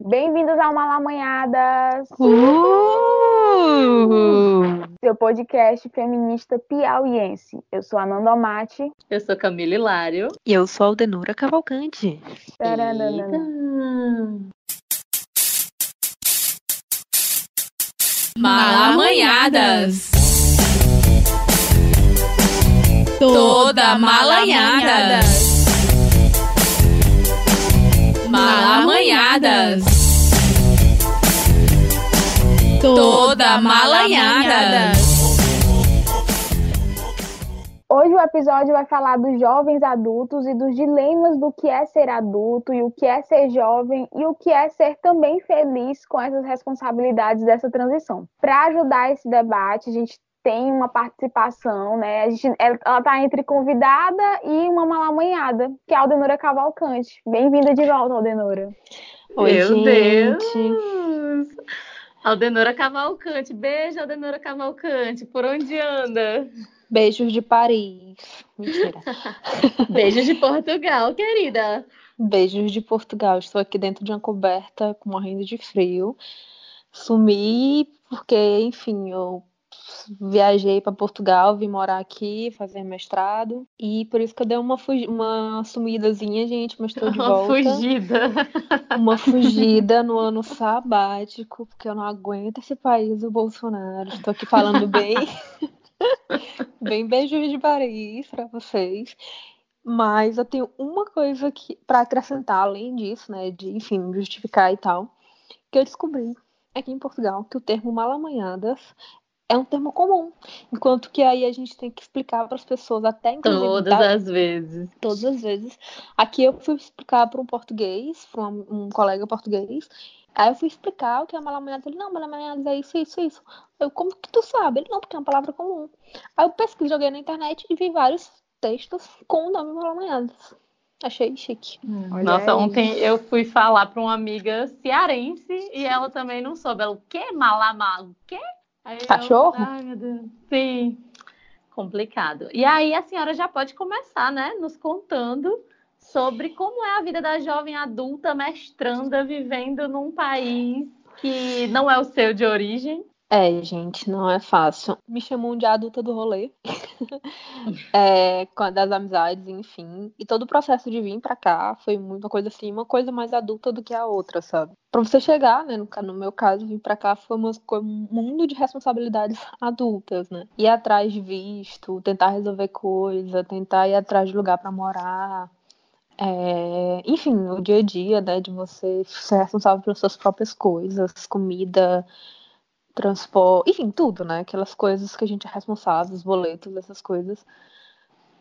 Bem-vindos ao Malamanhadas, Uh! seu podcast feminista piauiense. Eu sou a Nanda Mate. Eu sou Camila Hilário. E eu sou a Aldenura Cavalcante. Malamanhadas. Toda malanhada. Malamanhadas. Toda malanhada. Hoje o episódio vai falar dos jovens adultos e dos dilemas do que é ser adulto e o que é ser jovem e o que é ser também feliz com essas responsabilidades dessa transição. Para ajudar esse debate, a gente tem uma participação, né? A gente, ela está entre convidada e uma malamanhada, que é a Aldenora Cavalcante. Bem-vinda de volta, Aldenora. Oi, Meu gente. Deus! Aldenora Cavalcante. Beijo, Aldenora Cavalcante. Por onde anda? Beijos de Paris. Mentira. Beijos de Portugal, querida. Beijos de Portugal. Estou aqui dentro de uma coberta, morrendo de frio. Sumi porque, enfim, eu viajei para Portugal, vim morar aqui, fazer mestrado. E por isso que eu dei uma, uma sumidazinha, gente, mas estou de Uma volta. fugida. Uma fugida no ano sabático, porque eu não aguento esse país, o Bolsonaro. Estou aqui falando bem. bem beijos de Paris para vocês. Mas eu tenho uma coisa que para acrescentar além disso, né, de, enfim, justificar e tal, que eu descobri aqui em Portugal que o termo malamanhadas é um termo comum, enquanto que aí a gente tem que explicar para as pessoas até inclusive Todas da- as vezes. todas as vezes. Aqui eu fui explicar para um português, para um, um colega português. Aí eu fui explicar o que é malamanhadas. Ele, não, malamanhadas é isso, isso, isso. Eu, como que tu sabe? Ele, não, porque é uma palavra comum. Aí eu pesquisei, joguei na internet e vi vários textos com o nome malamanhadas. Achei chique. Olha Nossa, aí. ontem eu fui falar para uma amiga cearense e ela também não soube. Ela, o quê? Malamá? O quê? Aí eu, Cachorro? Ai, meu Deus. Sim. Complicado. E aí a senhora já pode começar, né? Nos contando sobre como é a vida da jovem adulta mestranda vivendo num país que não é o seu de origem. É, gente, não é fácil. Me chamam de adulta do rolê. é, das amizades, enfim. E todo o processo de vir pra cá foi muita coisa assim, uma coisa mais adulta do que a outra, sabe? Pra você chegar, né, no, no meu caso, vir pra cá foi uma um mundo de responsabilidades adultas, né? Ir atrás de visto, tentar resolver coisa, tentar ir atrás de lugar pra morar. É, enfim, o dia a dia, né, de você ser responsável pelas suas próprias coisas, comida, transporte, enfim, tudo, né? Aquelas coisas que a gente é responsável, os boletos, essas coisas.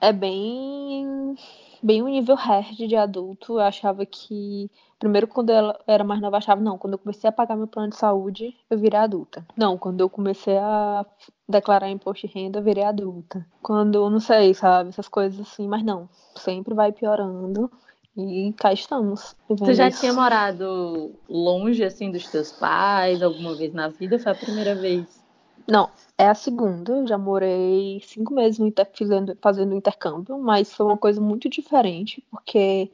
É bem, bem um nível hard de adulto. Eu achava que, primeiro, quando eu era mais nova, achava, não, quando eu comecei a pagar meu plano de saúde, eu virei adulta. Não, quando eu comecei a declarar imposto de renda, eu virei adulta. Quando, não sei, sabe, essas coisas assim, mas não, sempre vai piorando. E cá estamos. Tu já isso. tinha morado longe, assim, dos teus pais alguma vez na vida? Foi a primeira vez? Não, é a segunda. Eu já morei cinco meses no inter- fazendo, intercâmbio, mas foi uma coisa muito diferente, porque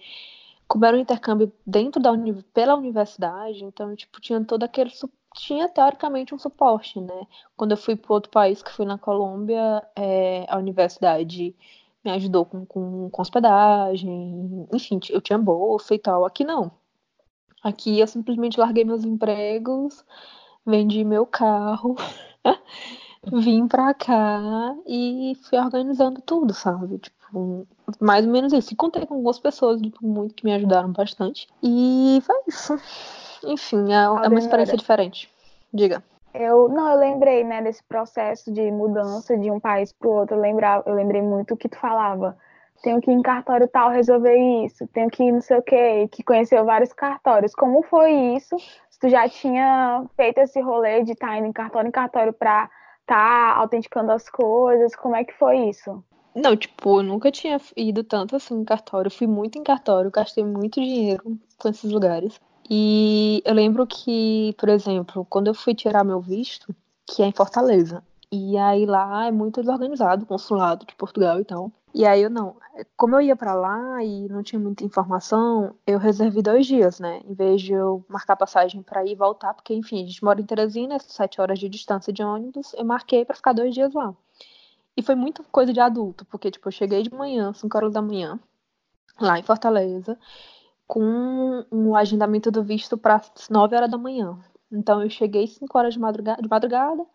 como era um intercâmbio dentro da uni- pela universidade, então, tipo, tinha todo aquele tinha teoricamente um suporte, né? Quando eu fui para outro país, que fui na Colômbia, é, a universidade me ajudou com, com, com hospedagem, enfim, eu tinha bolsa e tal. Aqui não. Aqui eu simplesmente larguei meus empregos, vendi meu carro, vim pra cá e fui organizando tudo, sabe? Tipo, mais ou menos isso. E contei com algumas pessoas tipo, muito que me ajudaram bastante. E foi isso. Enfim, é, é uma experiência diferente. Diga. Eu, não, eu lembrei, né, desse processo de mudança de um país para o outro. Eu, lembrava, eu lembrei muito o que tu falava. Tenho que ir em cartório tal resolver isso, tenho que ir não sei o quê, que conheceu vários cartórios. Como foi isso? Se tu já tinha feito esse rolê de estar indo em cartório em cartório para estar autenticando as coisas, como é que foi isso? Não, tipo, eu nunca tinha ido tanto assim em cartório. Fui muito em cartório, gastei muito dinheiro com esses lugares. E eu lembro que, por exemplo, quando eu fui tirar meu visto, que é em Fortaleza, E aí lá é muito desorganizado, o consulado de Portugal e tal. E aí eu não, como eu ia para lá e não tinha muita informação, eu reservei dois dias, né? Em vez de eu marcar passagem para ir e voltar, porque enfim, a gente mora em Teresina, sete horas de distância de ônibus, eu marquei para ficar dois dias lá. E foi muita coisa de adulto, porque tipo, eu cheguei de manhã, 5 horas da manhã, lá em Fortaleza, com um agendamento do visto para 9 horas da manhã. Então eu cheguei 5 horas de madrugada, de madrugada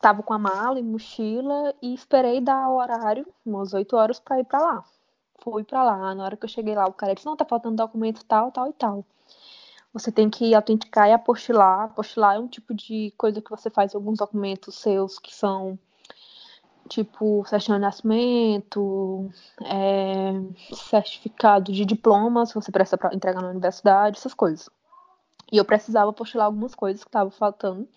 tava com a mala e mochila e esperei dar o horário, umas 8 horas, para ir para lá. Fui para lá. Na hora que eu cheguei lá, o cara disse: Não, tá faltando documento tal, tal e tal. Você tem que autenticar e apostilar. Apostilar é um tipo de coisa que você faz em alguns documentos seus que são tipo certidão de nascimento, é, certificado de diploma, se você precisa para entregar na universidade, essas coisas. E eu precisava apostilar algumas coisas que estavam faltando.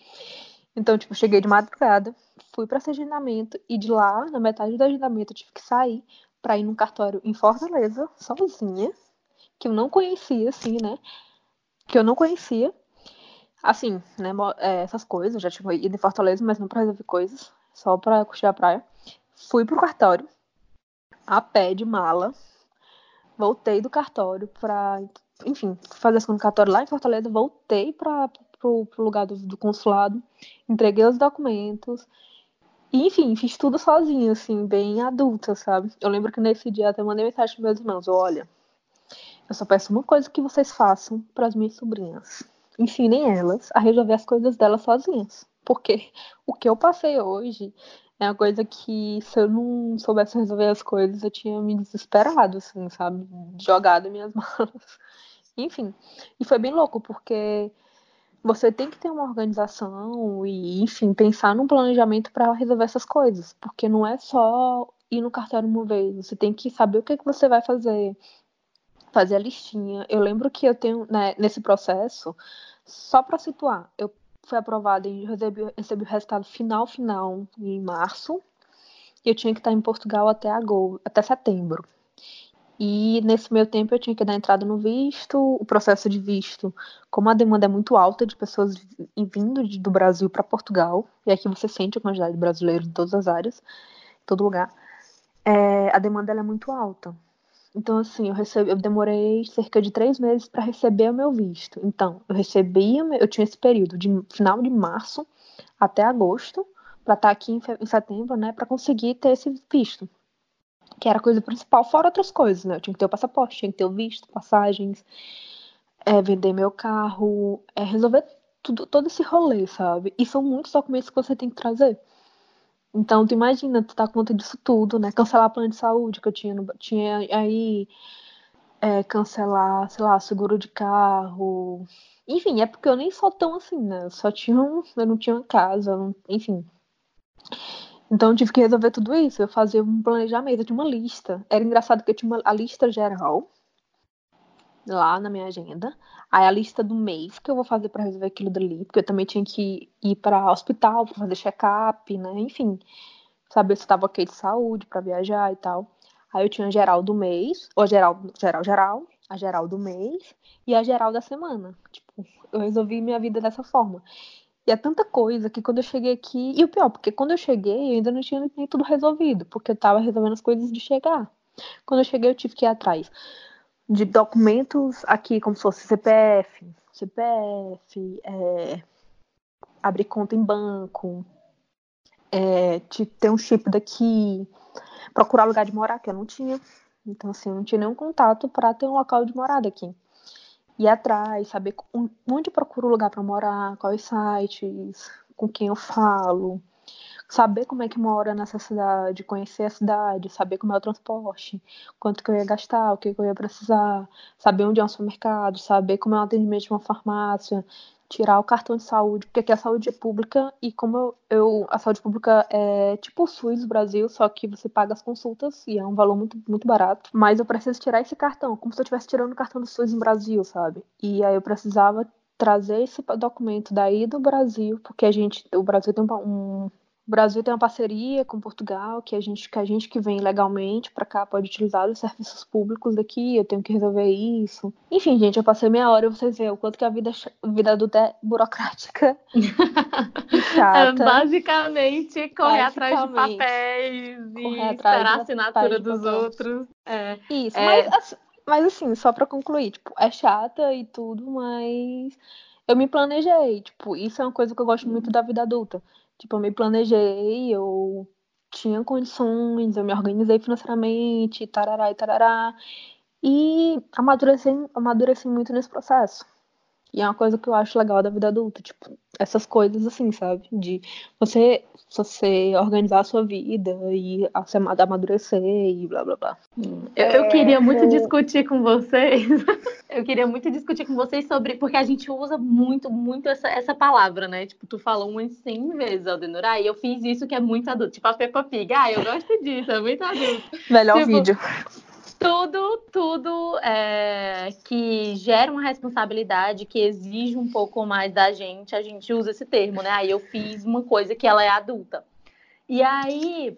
Então, tipo, cheguei de madrugada, fui para esse agendamento e de lá, na metade do agendamento, eu tive que sair para ir num cartório em Fortaleza, sozinha, que eu não conhecia, assim, né? Que eu não conhecia. Assim, né? É, essas coisas, já tinha ido em Fortaleza, mas não pra resolver coisas, só pra curtir a praia. Fui pro cartório, a pé de mala, voltei do cartório pra, enfim, fazer esse cartório lá em Fortaleza, voltei pra, pro, pro lugar do, do, consulado, entreguei os documentos. E, enfim, fiz tudo sozinha, assim, bem adulta, sabe? Eu lembro que nesse dia até mandei mensagem para meus irmãos: olha, eu só peço uma coisa que vocês façam para as minhas sobrinhas. Ensinem elas a resolver as coisas delas sozinhas. Porque o que eu passei hoje é uma coisa que, se eu não soubesse resolver as coisas, eu tinha me desesperado, assim, sabe? Jogado minhas malas. Enfim. E foi bem louco, porque você tem que ter uma organização e, enfim, pensar num planejamento para resolver essas coisas, porque não é só ir no cartório uma vez, você tem que saber o que, que você vai fazer, fazer a listinha. Eu lembro que eu tenho, né, nesse processo, só para situar, eu fui aprovada e recebi, recebi o resultado final, final, em março, e eu tinha que estar em Portugal até agosto, até setembro. E nesse meio tempo eu tinha que dar entrada no visto, o processo de visto, como a demanda é muito alta de pessoas vindo do Brasil para Portugal, e aqui você sente a quantidade de brasileiros em todas as áreas, em todo lugar, é, a demanda é muito alta. Então, assim, eu, recebi, eu demorei cerca de três meses para receber o meu visto. Então, eu recebia, eu tinha esse período de final de março até agosto, para estar tá aqui em, em setembro, né, para conseguir ter esse visto que era a coisa principal, fora outras coisas, né? Eu tinha que ter o passaporte, tinha que ter o visto, passagens, é, vender meu carro, é, resolver tudo, todo esse rolê, sabe? E são muitos documentos que você tem que trazer. Então, tu imagina, tu tá conta disso tudo, né? Cancelar plano de saúde que eu tinha, no, tinha aí, é, cancelar, sei lá, seguro de carro. Enfim, é porque eu nem sou tão assim, né? Eu só tinha um, eu não tinha uma casa, não, enfim. Então eu tive que resolver tudo isso. Eu fazia um planejamento, de uma lista. Era engraçado que eu tinha uma, a lista geral lá na minha agenda. Aí a lista do mês que eu vou fazer para resolver aquilo dali, porque eu também tinha que ir para hospital para fazer check-up, né? Enfim, saber se estava ok de saúde para viajar e tal. Aí eu tinha a geral do mês, ou a geral, geral, geral, a geral do mês e a geral da semana. Tipo, eu resolvi minha vida dessa forma. E é tanta coisa que quando eu cheguei aqui. E o pior, porque quando eu cheguei, eu ainda não tinha nem tudo resolvido, porque eu tava resolvendo as coisas de chegar. Quando eu cheguei, eu tive que ir atrás de documentos aqui, como se fosse CPF, CPF, é, abrir conta em banco, é, ter um chip daqui, procurar lugar de morar, que eu não tinha. Então, assim, eu não tinha nenhum contato para ter um local de morada aqui ir atrás, saber onde procuro lugar para morar, quais sites, com quem eu falo, saber como é que mora nessa cidade, conhecer a cidade, saber como é o transporte, quanto que eu ia gastar, o que, que eu ia precisar, saber onde é um supermercado, saber como é o atendimento de uma farmácia, tirar o cartão de saúde, porque aqui a saúde é pública e como eu, eu, a saúde pública é tipo o SUS do Brasil, só que você paga as consultas e é um valor muito, muito barato. Mas eu preciso tirar esse cartão, como se eu estivesse tirando o cartão do SUS no Brasil, sabe? E aí eu precisava trazer esse documento daí do Brasil, porque a gente, o Brasil tem um, um Brasil tem uma parceria com Portugal, que a gente que, a gente que vem legalmente para cá pode utilizar os serviços públicos daqui, eu tenho que resolver isso. Enfim, gente, eu passei meia hora e vocês veem o quanto que a vida, vida adulta é burocrática chata. É, basicamente, correr atrás de Basicamente. papéis e esperar a assinatura dos outros. É. Isso, É. mas, assim- mas assim, só pra concluir, tipo, é chata e tudo, mas eu me planejei, tipo, isso é uma coisa que eu gosto muito da vida adulta. Tipo, eu me planejei, eu tinha condições, eu me organizei financeiramente, tarará e tarará, e amadureci, amadureci muito nesse processo. E é uma coisa que eu acho legal da vida adulta, tipo, essas coisas assim, sabe? De você, você organizar a sua vida e a- se ama- amadurecer e blá blá blá. Eu, eu É, queria muito discutir com vocês. eu queria muito discutir com vocês sobre. Porque a gente usa muito, muito essa, essa palavra, né? Tipo, tu falou umas 100 vezes, Aldenor. Ah, e eu fiz isso que é muito adulto. Tipo a Peppa Pig. Ah, eu gosto disso, é muito adulto. Melhor Tipo, vídeo. Tudo, tudo é, que gera uma responsabilidade, que exige um pouco mais da gente, a gente usa esse termo, né? Aí eu fiz uma coisa que ela é adulta. E aí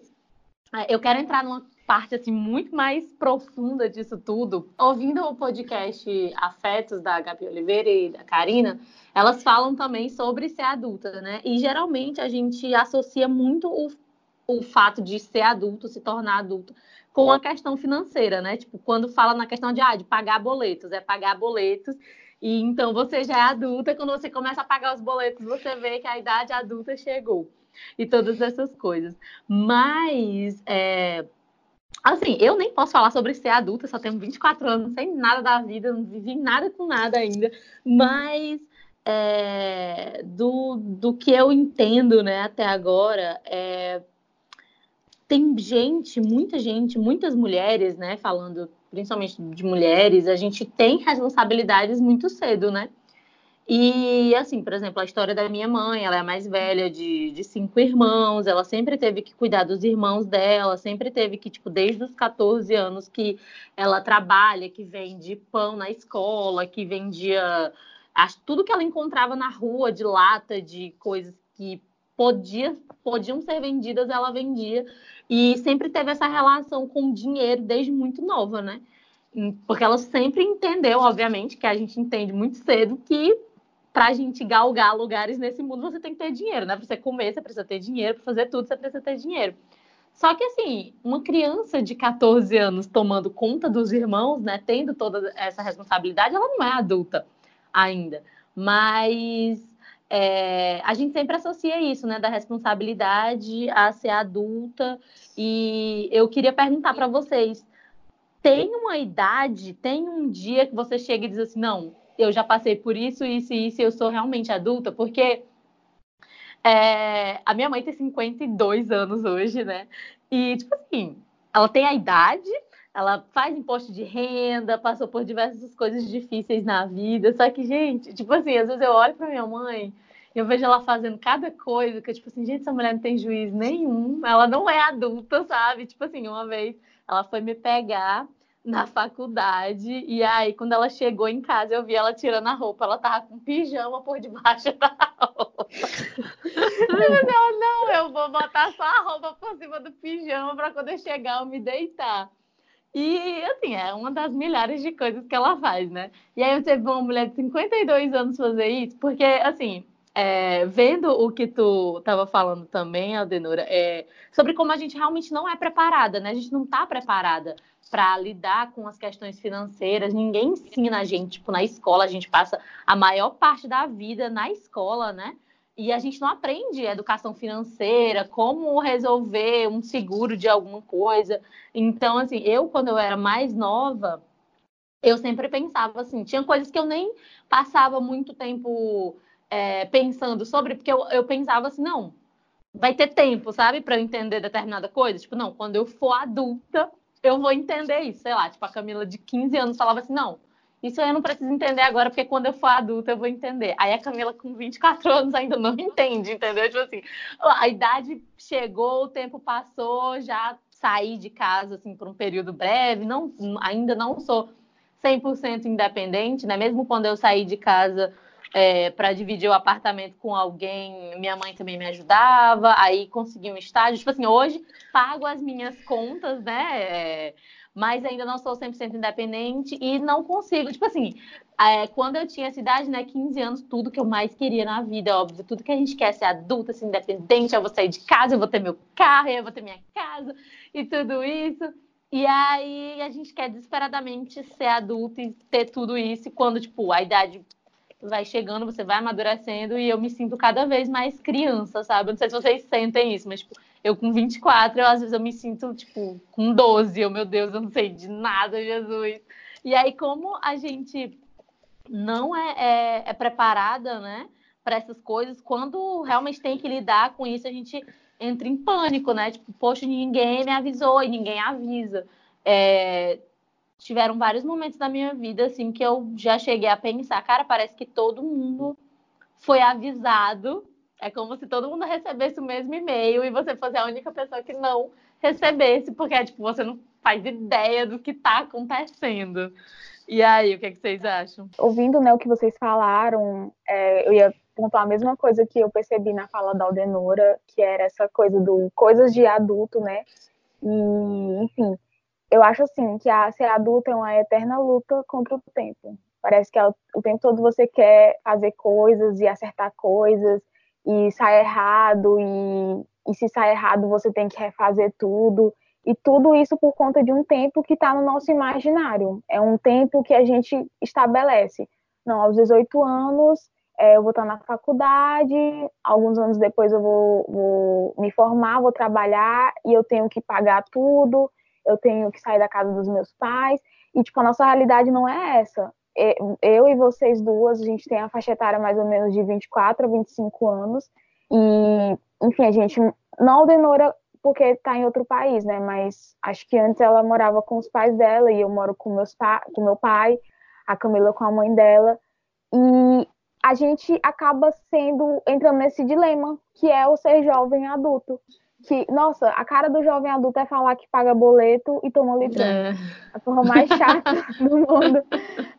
eu quero entrar numa parte assim muito mais profunda disso tudo. Ouvindo o podcast Afetos da Gabi Oliveira e da Karina, elas falam também sobre ser adulta, né? E geralmente a gente associa muito o, o fato de ser adulto, se tornar adulto, com a questão financeira, né? Tipo, quando fala na questão de, ah, de pagar boletos, é pagar boletos. E então você já é adulta, quando você começa a pagar os boletos, você vê que a idade adulta chegou. E todas essas coisas. Mas, é, assim, eu nem posso falar sobre ser adulta, só tenho 24 anos, não sei nada da vida, não vivi nada com nada ainda. Mas é, do, do que eu entendo, né, até agora, é, tem gente, muita gente, muitas mulheres, né, falando principalmente de mulheres, a gente tem responsabilidades muito cedo, né? E, assim, por exemplo, a história da minha mãe, ela é a mais velha de, de cinco irmãos, ela sempre teve que cuidar dos irmãos dela, sempre teve que, tipo, desde os 14 anos que ela trabalha, que vende pão na escola, que vendia tudo que ela encontrava na rua de lata, de coisas que podia, podiam ser vendidas, ela vendia. E sempre teve essa relação com o dinheiro desde muito nova, né? Porque ela sempre entendeu, obviamente, que a gente entende muito cedo que para a gente galgar lugares nesse mundo você tem que ter dinheiro, né? Para você comer, você precisa ter dinheiro, para fazer tudo, você precisa ter dinheiro. Só que assim, uma criança de 14 anos tomando conta dos irmãos, né, tendo toda essa responsabilidade, ela não é adulta ainda. Mas é, a gente sempre associa isso, né, da responsabilidade a ser adulta. E eu queria perguntar para vocês: tem uma idade, tem um dia que você chega e diz assim, não, eu já passei por isso, isso e isso, eu sou realmente adulta? Porque é, a minha mãe tem 52 anos hoje, né? E, tipo assim, ela tem a idade, ela faz imposto de renda, passou por diversas coisas difíceis na vida. Só que, gente, tipo assim, às vezes eu olho pra minha mãe e eu vejo ela fazendo cada coisa que, tipo assim, gente, essa mulher não tem juízo nenhum, ela não é adulta, sabe? Tipo assim, uma vez ela foi me pegar na faculdade e aí quando ela chegou em casa eu vi ela tirando a roupa, ela tava com pijama por debaixo da roupa. não, não, eu vou botar só a roupa por cima do pijama para quando eu chegar eu me deitar. E, assim, é uma das milhares de coisas que ela faz, né? E aí você vê uma mulher de 52 anos fazer isso, porque, assim, é, vendo o que tu estava falando também, Aldenora, é, sobre como a gente realmente não é preparada, né? A gente não está preparada para lidar com as questões financeiras. Ninguém ensina a gente, tipo, na escola, a gente passa a maior parte da vida na escola, né? E a gente não aprende educação financeira, como resolver um seguro de alguma coisa. Então, assim, eu, quando eu era mais nova, eu sempre pensava assim, tinha coisas que eu nem passava muito tempo é, pensando sobre, porque eu, eu pensava assim, não, vai ter tempo, sabe, para eu entender determinada coisa. Tipo, não, quando eu for adulta, eu vou entender isso. Sei lá, tipo, a Camila de 15 anos falava assim, não, isso eu não preciso entender agora, porque quando eu for adulta eu vou entender. Aí a Camila com 24 anos ainda não entende, entendeu? Tipo assim, a idade chegou, o tempo passou, já saí de casa, assim, por um período breve, não, ainda não sou 100% independente, né? Mesmo quando eu saí de casa é, para dividir o apartamento com alguém, minha mãe também me ajudava, aí consegui um estágio. Tipo assim, hoje pago as minhas contas, né? É, mas ainda não sou 100% independente e não consigo. Tipo assim, é, quando eu tinha essa idade, né, 15 anos, tudo que eu mais queria na vida, óbvio, tudo que a gente quer ser adulta, ser independente, eu vou sair de casa, eu vou ter meu carro, eu vou ter minha casa e tudo isso. E aí a gente quer desesperadamente ser adulto e ter tudo isso, e quando, tipo, a idade vai chegando, você vai amadurecendo e eu me sinto cada vez mais criança, sabe? não sei se vocês sentem isso, mas tipo, eu com 24, eu, às vezes eu me sinto tipo com 12, eu, meu Deus, eu não sei de nada, Jesus. E aí como a gente não é, é, é preparada, né, para essas coisas, quando realmente tem que lidar com isso, a gente entra em pânico, né? Tipo, poxa, ninguém me avisou e ninguém avisa. É, tiveram vários momentos da minha vida assim que eu já cheguei a pensar, cara, parece que todo mundo foi avisado. É como se todo mundo recebesse o mesmo e-mail e você fosse a única pessoa que não recebesse, porque tipo, você não faz ideia do que está acontecendo. E aí, o que, é que, vocês acham? Ouvindo né, o que vocês falaram, é, eu ia pontuar a mesma coisa que eu percebi na fala da Aldenora, que era essa coisa do coisas de adulto, né? E, enfim, eu acho assim que a ser adulto é uma eterna luta contra o tempo. Parece que é o, tempo todo você quer fazer coisas e acertar coisas e sai errado e, e se sai errado você tem que refazer tudo e tudo isso por conta de um tempo que está no nosso imaginário. É um tempo que a gente estabelece. Não, aos 18 anos é, eu vou estar na faculdade, alguns anos depois eu vou, vou me formar, vou trabalhar e eu tenho que pagar tudo eu tenho que sair da casa dos meus pais. E, tipo, a nossa realidade não é essa. Eu e vocês duas, a gente tem a faixa etária mais ou menos de 24 a 25 anos. E, enfim, a gente não denora porque está em outro país, né? Mas acho que antes ela morava com os pais dela e eu moro com, meus pa com meu pai, a Camila com a mãe dela. E a gente acaba sendo, entrando nesse dilema, que é o ser jovem adulto que, nossa, a cara do jovem adulto é falar que paga boleto e toma litrão. É. A forma mais chata do mundo.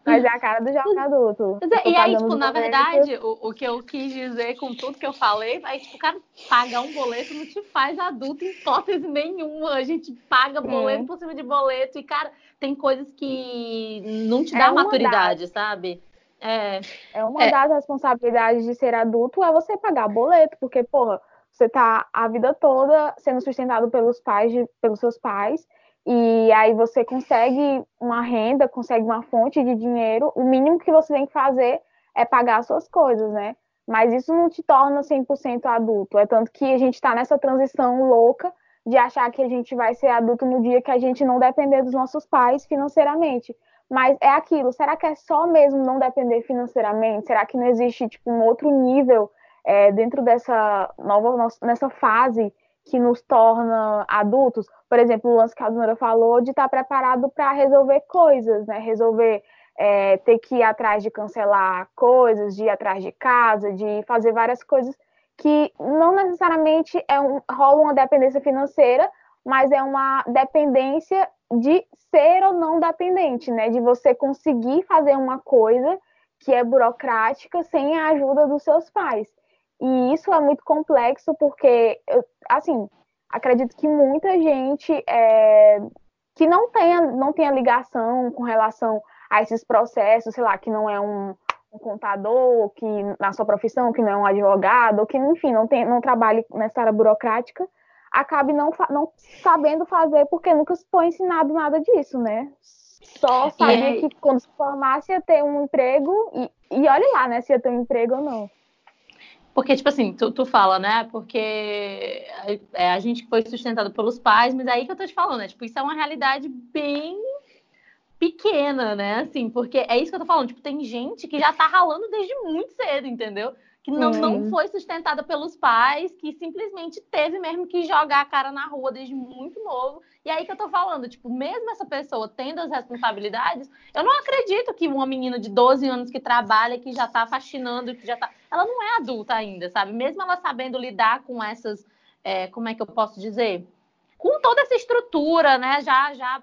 Mas é a cara do jovem adulto. É, e aí, tipo, na verdade, o, o que eu quis dizer com tudo que eu falei, é tipo, o cara pagar um boleto não te faz adulto em hipótese nenhuma. A gente paga boleto é. por cima de boleto. E, cara, tem coisas que não te é dá é maturidade, sabe? É, é uma é. das responsabilidades de ser adulto é você pagar boleto, porque, porra, você está a vida toda sendo sustentado pelos pais, de, pelos seus pais, e aí você consegue uma renda, consegue uma fonte de dinheiro, o mínimo que você tem que fazer é pagar as suas coisas, né? Mas isso não te torna 100% adulto. É tanto que a gente está nessa transição louca de achar que a gente vai ser adulto no dia que a gente não depender dos nossos pais financeiramente. Mas é aquilo, será que é só mesmo não depender financeiramente? Será que não existe tipo um outro nível é, dentro dessa nova nessa fase que nos torna adultos, por exemplo, o lance que a Dona falou de estar preparado para resolver coisas, né? Resolver é, ter que ir atrás de cancelar coisas, de ir atrás de casa, de fazer várias coisas que não necessariamente é um, rola uma dependência financeira, mas é uma dependência de ser ou não dependente, né? De você conseguir fazer uma coisa que é burocrática sem a ajuda dos seus pais. E isso é muito complexo porque, eu, assim, acredito que muita gente é, que não tenha, não tenha ligação com relação a esses processos, sei lá, que não é um, um contador, que na sua profissão, que não é um advogado, que, enfim, não, tem, não trabalhe nessa área burocrática, acabe não, não sabendo fazer porque nunca foi ensinado nada disso, né? Só sabia que quando se formasse ia ter um emprego e, e olha lá, né, se ia ter um emprego ou não. Porque, tipo assim, tu, tu fala, né? Porque é, a gente foi sustentado pelos pais, mas é aí que eu tô te falando, né? Tipo, isso é uma realidade bem pequena, né? Assim, porque é isso que eu tô falando. Tipo, tem gente que já tá ralando desde muito cedo, entendeu? Que não, hum. não foi sustentada pelos pais, que simplesmente teve mesmo que jogar a cara na rua desde muito novo e aí que eu tô falando, tipo, mesmo essa pessoa tendo as responsabilidades, eu não acredito que uma menina de 12 anos que trabalha, que já tá fascinando, que já tá. Ela não é adulta ainda, sabe? Mesmo ela sabendo lidar com essas. É, como é que eu posso dizer? Com toda essa estrutura, né? Já, já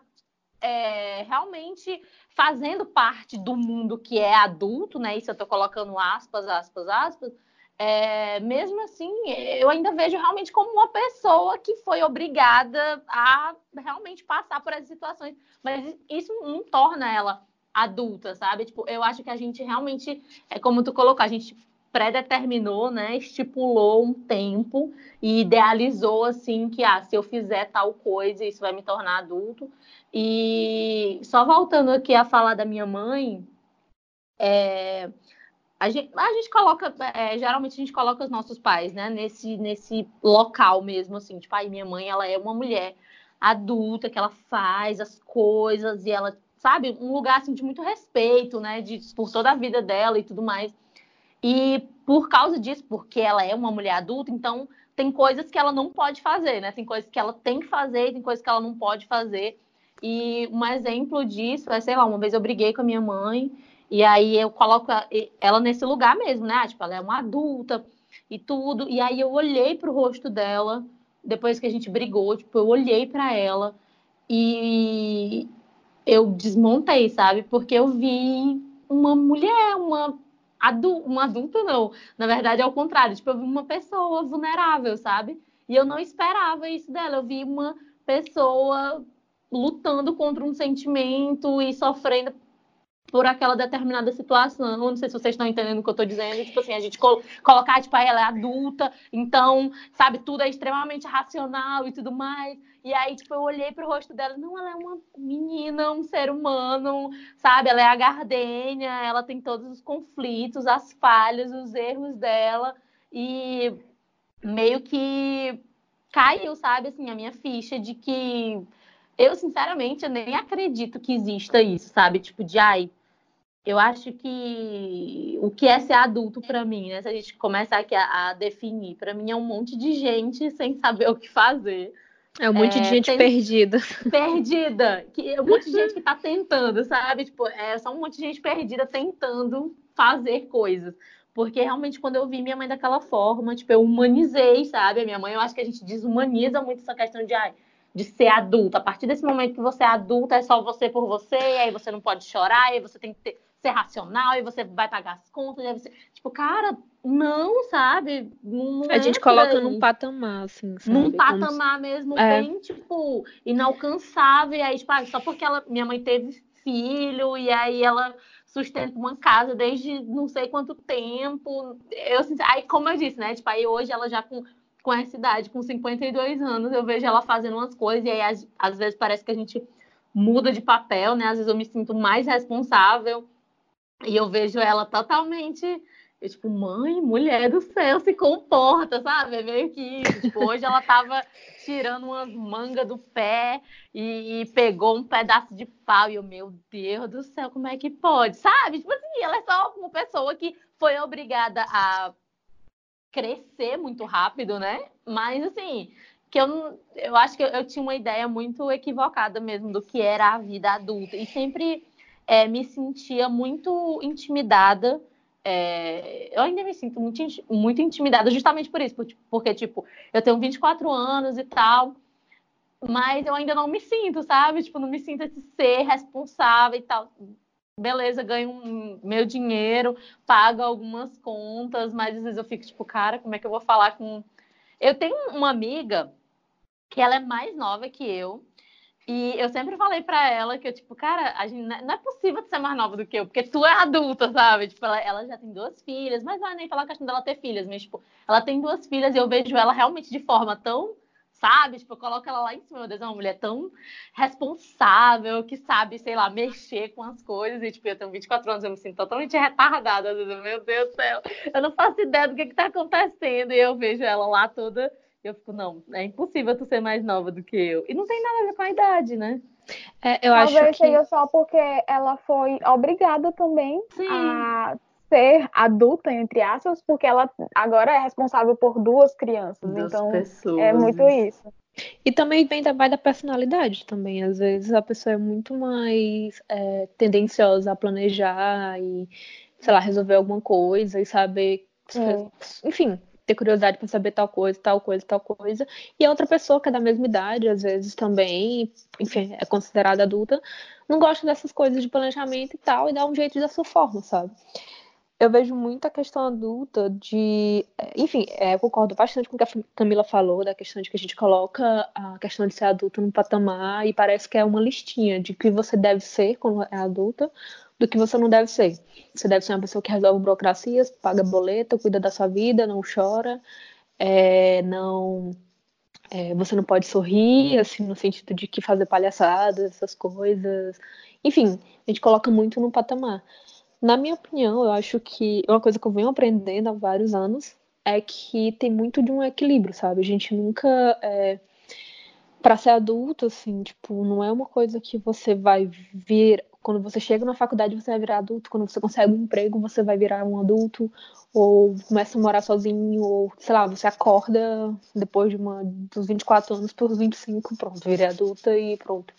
é, realmente fazendo parte do mundo que é adulto, né? Isso eu estou colocando aspas, aspas, aspas. É, mesmo assim, eu ainda vejo realmente como uma pessoa que foi obrigada a realmente passar por essas situações. Mas isso não torna ela adulta, sabe? Tipo, eu acho que a gente realmente, é como tu colocou, a gente predeterminou, né, estipulou um tempo e idealizou assim que ah, se eu fizer tal coisa, isso vai me tornar adulto. E só voltando aqui a falar da minha mãe, é, a, gente, a gente coloca, é, geralmente a gente coloca os nossos pais, né, nesse, nesse local mesmo, assim, tipo, ai, minha mãe, ela é uma mulher adulta, que ela faz as coisas e ela, sabe, um lugar assim de muito respeito, né, de, por toda a vida dela e tudo mais. E por causa disso, porque ela é uma mulher adulta, então tem coisas que ela não pode fazer, né? Tem coisas que ela tem que fazer, tem coisas que ela não pode fazer. E um exemplo disso é, sei lá, uma vez eu briguei com a minha mãe e aí eu coloco ela nesse lugar mesmo, né? Tipo, ela é uma adulta e tudo. E aí eu olhei pro rosto dela depois que a gente brigou, tipo, eu olhei para ela e eu desmontei, sabe? Porque eu vi uma mulher, uma um adulto não. Na verdade, é o contrário. Tipo, eu vi uma pessoa vulnerável, sabe? E eu não esperava isso dela. Eu vi uma pessoa lutando contra um sentimento e sofrendo por aquela determinada situação. Não sei se vocês estão entendendo o que eu estou dizendo. Tipo assim, a gente col colocar, tipo, ela é adulta, então, sabe, tudo é extremamente racional e tudo mais. E aí, tipo, eu olhei pro rosto dela, não, ela é uma menina, um ser humano, sabe? Ela é a gardênia, ela tem todos os conflitos, as falhas, os erros dela. E meio que caiu, sabe, assim, a minha ficha de que eu, sinceramente, eu nem acredito que exista isso, sabe? Tipo, de ai, eu acho que o que é ser adulto para mim, né? Se a gente começar aqui a, a definir, para mim é um monte de gente sem saber o que fazer. É um monte é, de gente tem... perdida. Perdida. Que, um monte de gente que tá tentando, sabe? Tipo, é só um monte de gente perdida tentando fazer coisas. Porque realmente, quando eu vi minha mãe daquela forma, tipo, eu humanizei, sabe? A minha mãe, eu acho que a gente desumaniza muito essa questão de, ai, de ser adulta. A partir desse momento que você é adulta, é só você por você, e aí você não pode chorar, e aí você tem que ter ser racional e você vai pagar as contas. Você... Tipo, cara, não, sabe? Não a gente coloca num patamar, assim, sabe? Num patamar Como... mesmo, é. bem, tipo, inalcançável. E aí, tipo, ah, só porque ela, minha mãe teve filho e aí ela sustenta uma casa desde não sei quanto tempo. Eu, assim, aí, como eu disse, né? Tipo, aí hoje ela já com, com essa idade, com 52 anos, eu vejo ela fazendo umas coisas e aí às, às vezes parece que a gente muda de papel, né? Às vezes eu me sinto mais responsável e eu vejo ela totalmente, eu, tipo, mãe, mulher do céu, se comporta, sabe? É meio que tipo, hoje ela tava tirando umas mangas do pé e, e, pegou um pedaço de pau. E eu, meu Deus do céu, como é que pode? Sabe? Tipo assim, ela é só uma pessoa que foi obrigada a crescer muito rápido, né? Mas assim, que eu, eu acho que eu, eu tinha uma ideia muito equivocada mesmo do que era a vida adulta. E sempre é, me sentia muito intimidada. É, eu ainda me sinto muito, muito intimidada, justamente por isso, porque, tipo, eu tenho 24 anos e tal, mas eu ainda não me sinto, sabe? Tipo, não me sinto esse ser responsável e tal. Beleza, ganho um, meu dinheiro, pago algumas contas, mas às vezes eu fico tipo, cara, como é que eu vou falar com. Eu tenho uma amiga que ela é mais nova que eu, e eu sempre falei para ela que eu, tipo, cara, a gente, não é possível tu ser mais nova do que eu, porque tu é adulta, sabe? Tipo, ela, ela já tem duas filhas, mas não é nem falar a questão dela ter filhas, mas, tipo, ela tem duas filhas e eu vejo ela realmente de forma tão, sabe? Tipo, eu coloco ela lá em cima, meu Deus, é uma mulher tão responsável, que sabe, sei lá, mexer com as coisas. E, tipo, eu tenho 24 anos, eu me sinto totalmente retardada. Meu Deus do céu, eu não faço ideia do que, que tá acontecendo. E eu vejo ela lá toda eu fico, não, é impossível tu ser mais nova do que eu. E não tem nada a ver com a idade, né? É, eu Talvez acho que... seja só porque ela foi obrigada também Sim. a ser adulta, entre aspas, porque ela agora é responsável por duas crianças. Duas então, pessoas. é muito isso. E também vem da, vai da personalidade também. Às vezes a pessoa é muito mais é, tendenciosa a planejar e, sei lá, resolver alguma coisa e saber. É. Enfim, ter curiosidade para saber tal coisa, tal coisa, tal coisa. E a outra pessoa que é da mesma idade, às vezes também, enfim, é considerada adulta, não gosta dessas coisas de planejamento e tal, e dá um jeito da sua forma, sabe? eu vejo muito a questão adulta de. Enfim, é, eu concordo bastante com o que a Camila falou, da questão de que a gente coloca a questão de ser adulto no patamar e parece que é uma listinha de que você deve ser quando é adulta, do que você não deve ser. Você deve ser uma pessoa que resolve burocracias, paga boleto, cuida da sua vida, não chora, é, não. É, você não pode sorrir, assim, no sentido de que fazer palhaçadas, essas coisas. Enfim, a gente coloca muito no patamar. Na minha opinião, eu acho que uma coisa que eu venho aprendendo há vários anos é que tem muito de um equilíbrio, sabe? A gente nunca. É... Para ser adulto, assim, tipo, não é uma coisa que você vai vir. Quando você chega na faculdade, você vai virar adulto. Quando você consegue um emprego, você vai virar um adulto. Ou começa a morar sozinho. Ou, sei lá, você acorda depois de uma, dos 24 anos para os 25, pronto, virei adulta e pronto.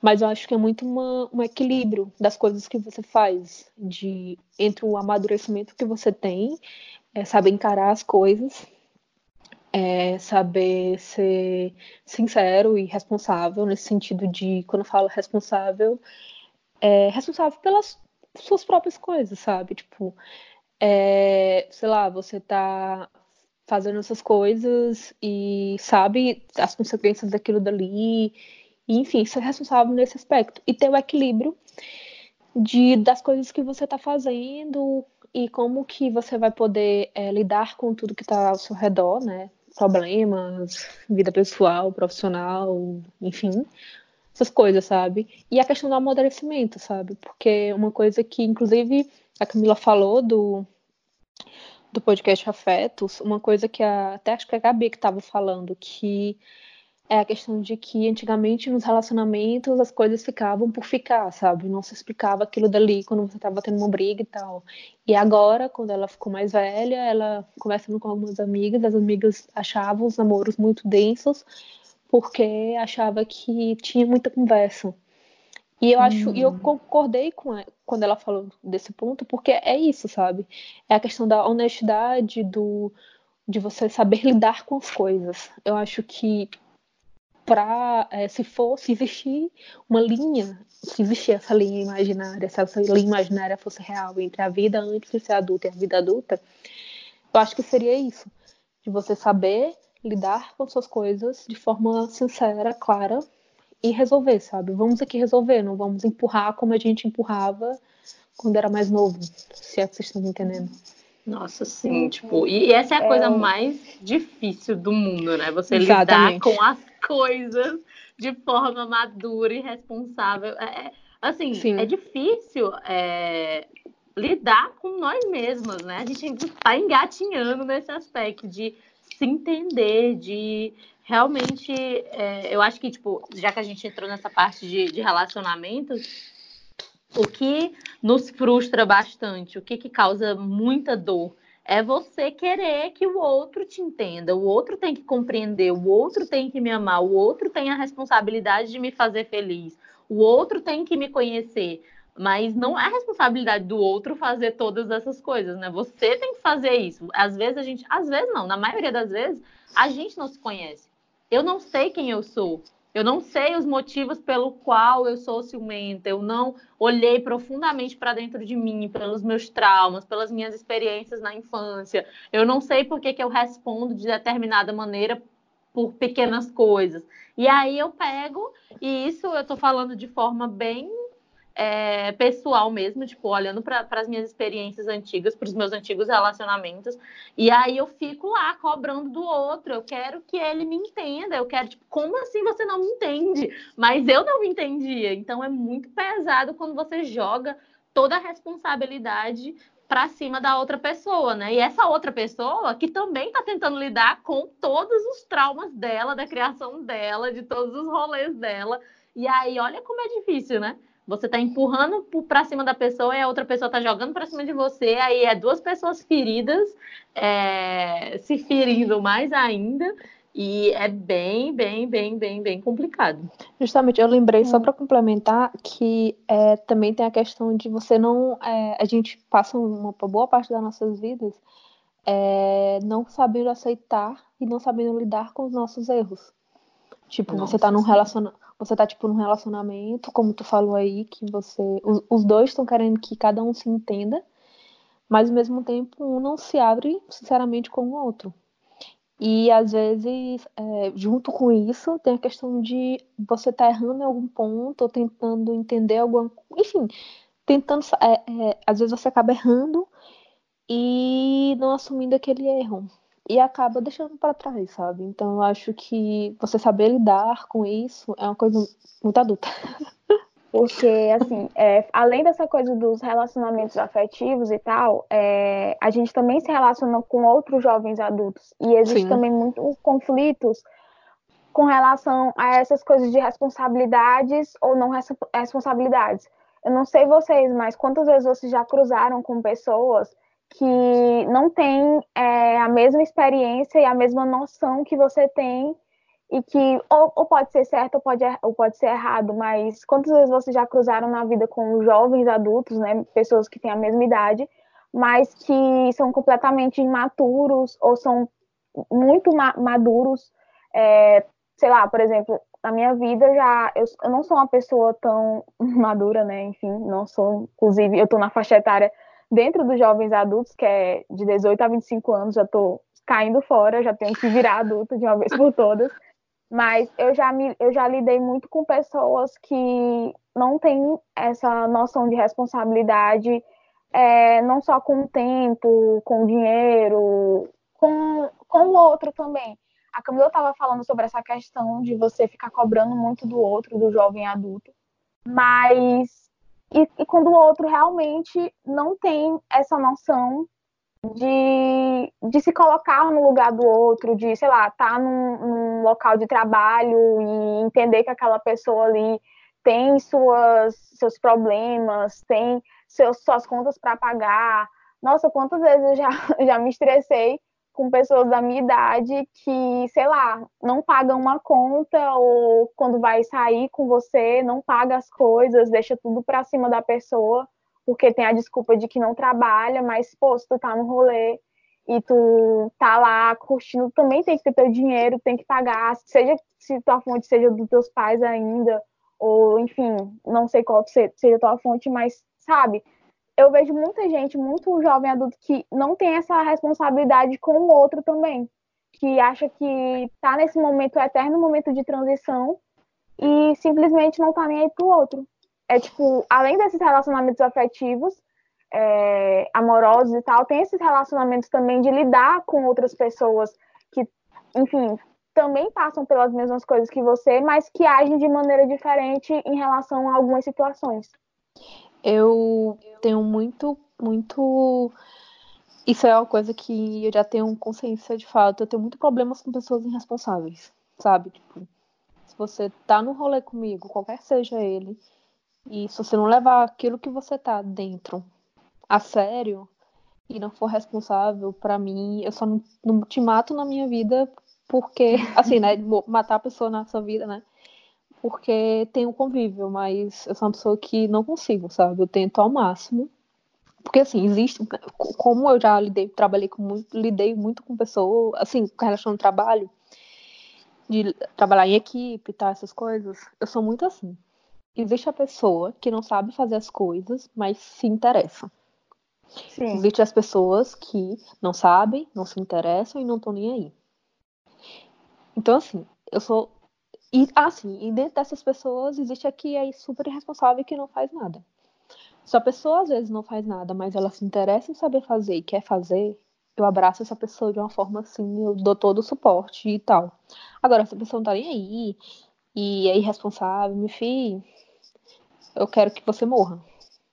Mas eu acho que é muito uma, um equilíbrio das coisas que você faz, de entre o amadurecimento que você tem, é saber encarar as coisas, é saber ser sincero e responsável, nesse sentido de, quando eu falo responsável, é responsável pelas suas próprias coisas, sabe? Tipo, é, sei lá, você tá fazendo essas coisas e sabe as consequências daquilo dali e, enfim, ser responsável nesse aspecto. E ter o equilíbrio de, das coisas que você está fazendo e como que você vai poder é, lidar com tudo que está ao seu redor, né? Problemas, vida pessoal, profissional, enfim, essas coisas, sabe? E a questão do amadurecimento, sabe? Porque uma coisa que, inclusive, a Camila falou do, do podcast Afetos, uma coisa que a, até acho que a Gabi que estava falando, que é a questão de que antigamente nos relacionamentos as coisas ficavam por ficar, sabe? Não se explicava aquilo dali quando você estava tendo uma briga e tal. E agora, quando ela ficou mais velha, ela conversando com algumas amigas, as amigas achavam os namoros muito densos porque achava que tinha muita conversa. E eu acho, e eu hum. concordei com ela, quando ela falou desse ponto, porque é isso, sabe? É a questão da honestidade, do de você saber lidar com as coisas. Eu acho que para é, se fosse existir uma linha, se existir essa linha imaginária, se essa linha imaginária fosse real entre a vida antes de ser adulta e a vida adulta, eu acho que seria isso, de você saber lidar com suas coisas de forma sincera, clara e resolver, sabe? Vamos aqui resolver, não vamos empurrar como a gente empurrava quando era mais novo, se é que vocês estão me entendendo. Nossa, sim, tipo, e essa é a coisa é... mais difícil do mundo, né? Você Exatamente. lidar com as coisas de forma madura e responsável. É, é assim, sim. é difícil é, lidar com nós mesmas, né? A gente ainda está engatinhando nesse aspecto de se entender, de realmente. É, eu acho que, tipo, já que a gente entrou nessa parte de, de relacionamentos, o que nos frustra bastante, o que, que causa muita dor, é você querer que o outro te entenda, o outro tem que compreender, o outro tem que me amar, o outro tem a responsabilidade de me fazer feliz, o outro tem que me conhecer. Mas não é responsabilidade do outro fazer todas essas coisas, né? Você tem que fazer isso. Às vezes a gente, às vezes não, na maioria das vezes, a gente não se conhece. Eu não sei quem eu sou. Eu não sei os motivos pelo qual eu sou ciumenta. Eu não olhei profundamente para dentro de mim, pelos meus traumas, pelas minhas experiências na infância. Eu não sei por que, que eu respondo de determinada maneira por pequenas coisas. E aí eu pego, e isso eu estou falando de forma bem é, pessoal mesmo, tipo, olhando para as minhas experiências antigas, para os meus antigos relacionamentos, e aí eu fico lá cobrando do outro, eu quero que ele me entenda, eu quero, tipo, como assim você não me entende? Mas eu não me entendia, então é muito pesado quando você joga toda a responsabilidade para cima da outra pessoa, né? E essa outra pessoa que também está tentando lidar com todos os traumas dela, da criação dela, de todos os rolês dela. E aí, olha como é difícil, né? Você está empurrando para cima da pessoa e a outra pessoa está jogando para cima de você. Aí é duas pessoas feridas, é, se ferindo mais ainda. E é bem, bem, bem, bem, bem complicado. Justamente, eu lembrei, só para complementar, que é, também tem a questão de você não. É, a gente passa uma boa parte das nossas vidas é não sabendo aceitar e não sabendo lidar com os nossos erros. Tipo, Nossa, você tá num relacionamento, você tá tipo num relacionamento, como tu falou aí, que você os, os dois estão querendo que cada um se entenda, mas ao mesmo tempo um não se abre sinceramente com o outro. E às vezes, é, junto com isso, tem a questão de você estar errando em algum ponto, ou tentando entender alguma. Enfim, tentando. é, é, às vezes você acaba errando e não assumindo aquele erro. E acaba deixando para trás, sabe? Então eu acho que você saber lidar com isso é uma coisa muito adulta. Porque, assim, é, além dessa coisa dos relacionamentos afetivos e tal, é, a gente também se relaciona com outros jovens adultos. E existem Sim. também muitos conflitos com relação a essas coisas de responsabilidades ou não res- responsabilidades. Eu não sei vocês, mas quantas vezes vocês já cruzaram com pessoas que não têm é, a mesma experiência e a mesma noção que você tem e que ou, ou pode ser certo ou pode, ou pode ser errado, mas quantas vezes vocês já cruzaram na vida com jovens adultos, né, pessoas que têm a mesma idade, mas que são completamente imaturos ou são muito ma- maduros, é, sei lá, por exemplo, na minha vida já eu, eu não sou uma pessoa tão madura, né, enfim, não sou, inclusive eu tô na faixa etária dentro dos jovens adultos, que é de 18 a 25 anos, já tô caindo fora, já tenho que virar adulta de uma vez por todas. Mas eu já, me, eu já lidei muito com pessoas que não têm essa noção de responsabilidade, é, não só com o tempo, com o dinheiro, com, com o outro também. A Camila estava falando sobre essa questão de você ficar cobrando muito do outro, do jovem adulto, mas e, e quando o outro realmente não tem essa noção de, de se colocar no lugar do outro, de, sei lá, estar tá num, num, local de trabalho e entender que aquela pessoa ali tem suas, seus problemas, tem seus, suas contas para pagar. Nossa, quantas vezes eu já, já me estressei com pessoas da minha idade que, sei lá, não pagam uma conta ou quando vai sair com você, não paga as coisas, deixa tudo para cima da pessoa porque tem a desculpa de que não trabalha, mas, pô, se tu tá no rolê e tu tá lá curtindo, também tem que ter teu dinheiro, tem que pagar, seja se tua fonte seja dos teus pais ainda, ou, enfim, não sei qual seja tua fonte, mas, sabe, eu vejo muita gente, muito jovem adulto, que não tem essa responsabilidade com o outro também, que acha que tá nesse momento, eterno momento de transição, e simplesmente não tá nem aí pro outro é tipo, além desses relacionamentos afetivos, é, amorosos e tal, tem esses relacionamentos também de lidar com outras pessoas que, enfim, também passam pelas mesmas coisas que você, mas que agem de maneira diferente em relação a algumas situações. Eu tenho muito, muito. Isso é uma coisa que eu já tenho consciência de fato. Eu tenho muito problemas com pessoas irresponsáveis, sabe? Tipo, se você tá no rolê comigo, qualquer seja ele, e se você não levar aquilo que você tá dentro a sério e não for responsável, para mim, eu só não, não, te mato na minha vida porque, assim, né? Matar a pessoa na sua vida, né? Porque tem um convívio, mas eu sou uma pessoa que não consigo, sabe? Eu tento ao máximo. Porque, assim, existe. Como eu já lidei, trabalhei com muito, lidei muito com pessoas, assim, com relação ao trabalho, de trabalhar em equipe e tal, essas coisas, eu sou muito assim existe a pessoa que não sabe fazer as coisas, mas se interessa. Sim. Existe as pessoas que não sabem, não se interessam e não estão nem aí. Então, assim, eu sou. E, assim, e dentro dessas pessoas existe a que é super irresponsável e que não faz nada. Se a pessoa às vezes não faz nada, mas ela se interessa em saber fazer e quer fazer, eu abraço essa pessoa de uma forma assim, eu dou todo o suporte e tal. Agora, se a pessoa não tá nem aí e é irresponsável, me filho, eu quero que você morra.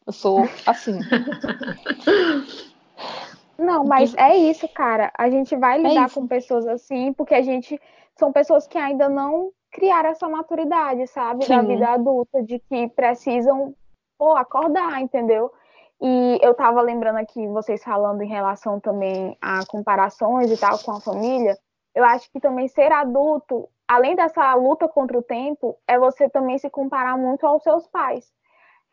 Eu sou assim. Não, mas é isso, cara. A gente vai lidar é com pessoas assim, porque a gente são pessoas que ainda não criaram essa maturidade, sabe, Sim. da vida adulta, de que precisam pô, acordar, entendeu? E eu tava lembrando aqui vocês falando em relação também a comparações e tal com a família. Eu acho que também ser adulto, além dessa luta contra o tempo, é você também se comparar muito aos seus pais.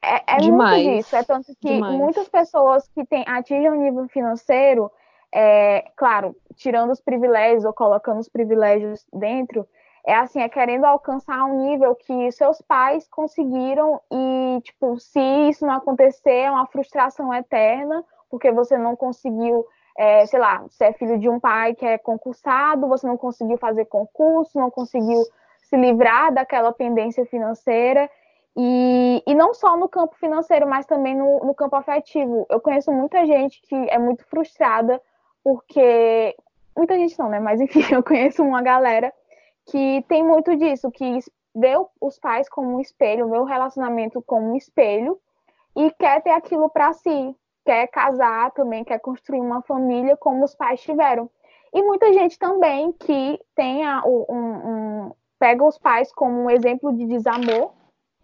É, é muito disso. É tanto que Demais. muitas pessoas que têm, atingem um nível financeiro é, claro, tirando os privilégios ou colocando os privilégios dentro, é assim, é querendo alcançar um nível que seus pais conseguiram e, tipo, se isso não acontecer, é uma frustração eterna, porque você não conseguiu, é, sei lá, você é filho de um pai que é concursado, você não conseguiu fazer concurso, não conseguiu se livrar daquela pendência financeira, e, e não só no campo financeiro, mas também no, no campo afetivo. Eu conheço muita gente que é muito frustrada, porque. Muita gente não, né? Mas enfim, eu conheço uma galera que tem muito disso, que vê os pais como um espelho, o relacionamento como um espelho e quer ter aquilo para si, quer casar também, quer construir uma família como os pais tiveram. E muita gente também que tem a, um, um, pega os pais como um exemplo de desamor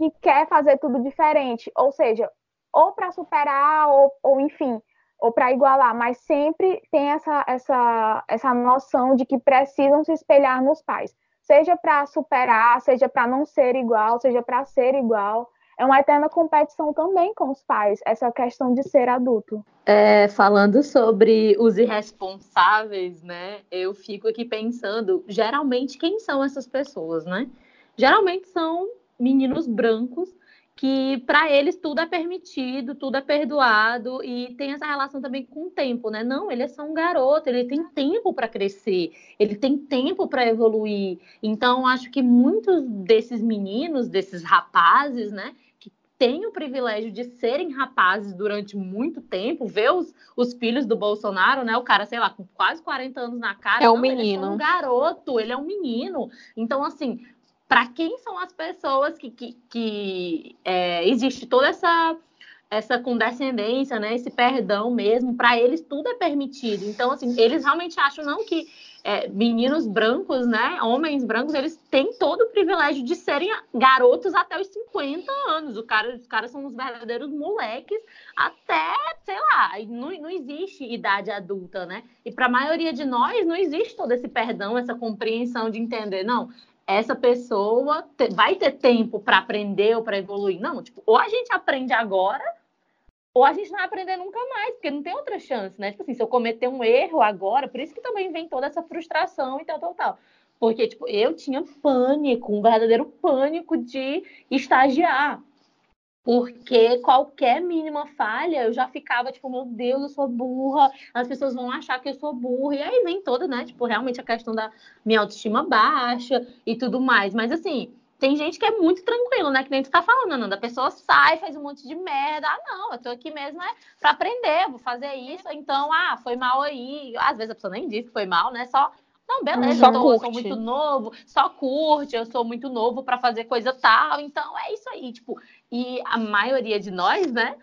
e quer fazer tudo diferente, ou seja, ou para superar ou, ou enfim, ou para igualar, mas sempre tem essa, essa, essa noção de que precisam se espelhar nos pais seja para superar, seja para não ser igual, seja para ser igual. É uma eterna competição também com os pais, essa questão de ser adulto. É, falando sobre os irresponsáveis, né? Eu fico aqui pensando, geralmente, quem são essas pessoas, né? Geralmente são meninos brancos que para eles tudo é permitido, tudo é perdoado e tem essa relação também com o tempo, né? Não, ele é só um garoto, ele tem tempo para crescer, ele tem tempo para evoluir. Então, acho que muitos desses meninos, desses rapazes, né, que têm o privilégio de serem rapazes durante muito tempo, ver os, os filhos do Bolsonaro, né? O cara, sei lá, com quase 40 anos na cara, é um não, menino. Ele é um garoto, ele é um menino. Então, assim, para quem são as pessoas que, que, que é, existe toda essa essa condescendência, né, esse perdão mesmo, para eles tudo é permitido. Então, assim, eles realmente acham não que é, meninos brancos, né, homens brancos, eles têm todo o privilégio de serem garotos até os 50 anos. O cara, os caras são os verdadeiros moleques até, sei lá, não, não existe idade adulta, né? E para a maioria de nós não existe todo esse perdão, essa compreensão de entender, não, essa pessoa te, vai ter tempo para aprender ou para evoluir. Não, tipo, ou a gente aprende agora, ou a gente não vai aprender nunca mais, porque não tem outra chance, né? Tipo assim, se eu cometer um erro agora, por isso que também vem toda essa frustração e tal, tal, tal. Porque, tipo, eu tinha pânico, um verdadeiro pânico de estagiar porque qualquer mínima falha eu já ficava tipo, meu Deus, eu sou burra, as pessoas vão achar que eu sou burra, e aí vem toda, né, tipo, realmente a questão da minha autoestima baixa e tudo mais, mas assim, tem gente que é muito tranquilo, né, que nem tu tá falando, Nanda, a pessoa sai, faz um monte de merda, ah, não, eu tô aqui mesmo é pra aprender, vou fazer isso, então, ah, foi mal aí, às vezes a pessoa nem diz que foi mal, né, só não, beleza, só eu, tô, curte. eu sou muito novo, só curte, eu sou muito novo para fazer coisa tal, então é isso aí, tipo, e a maioria de nós, né,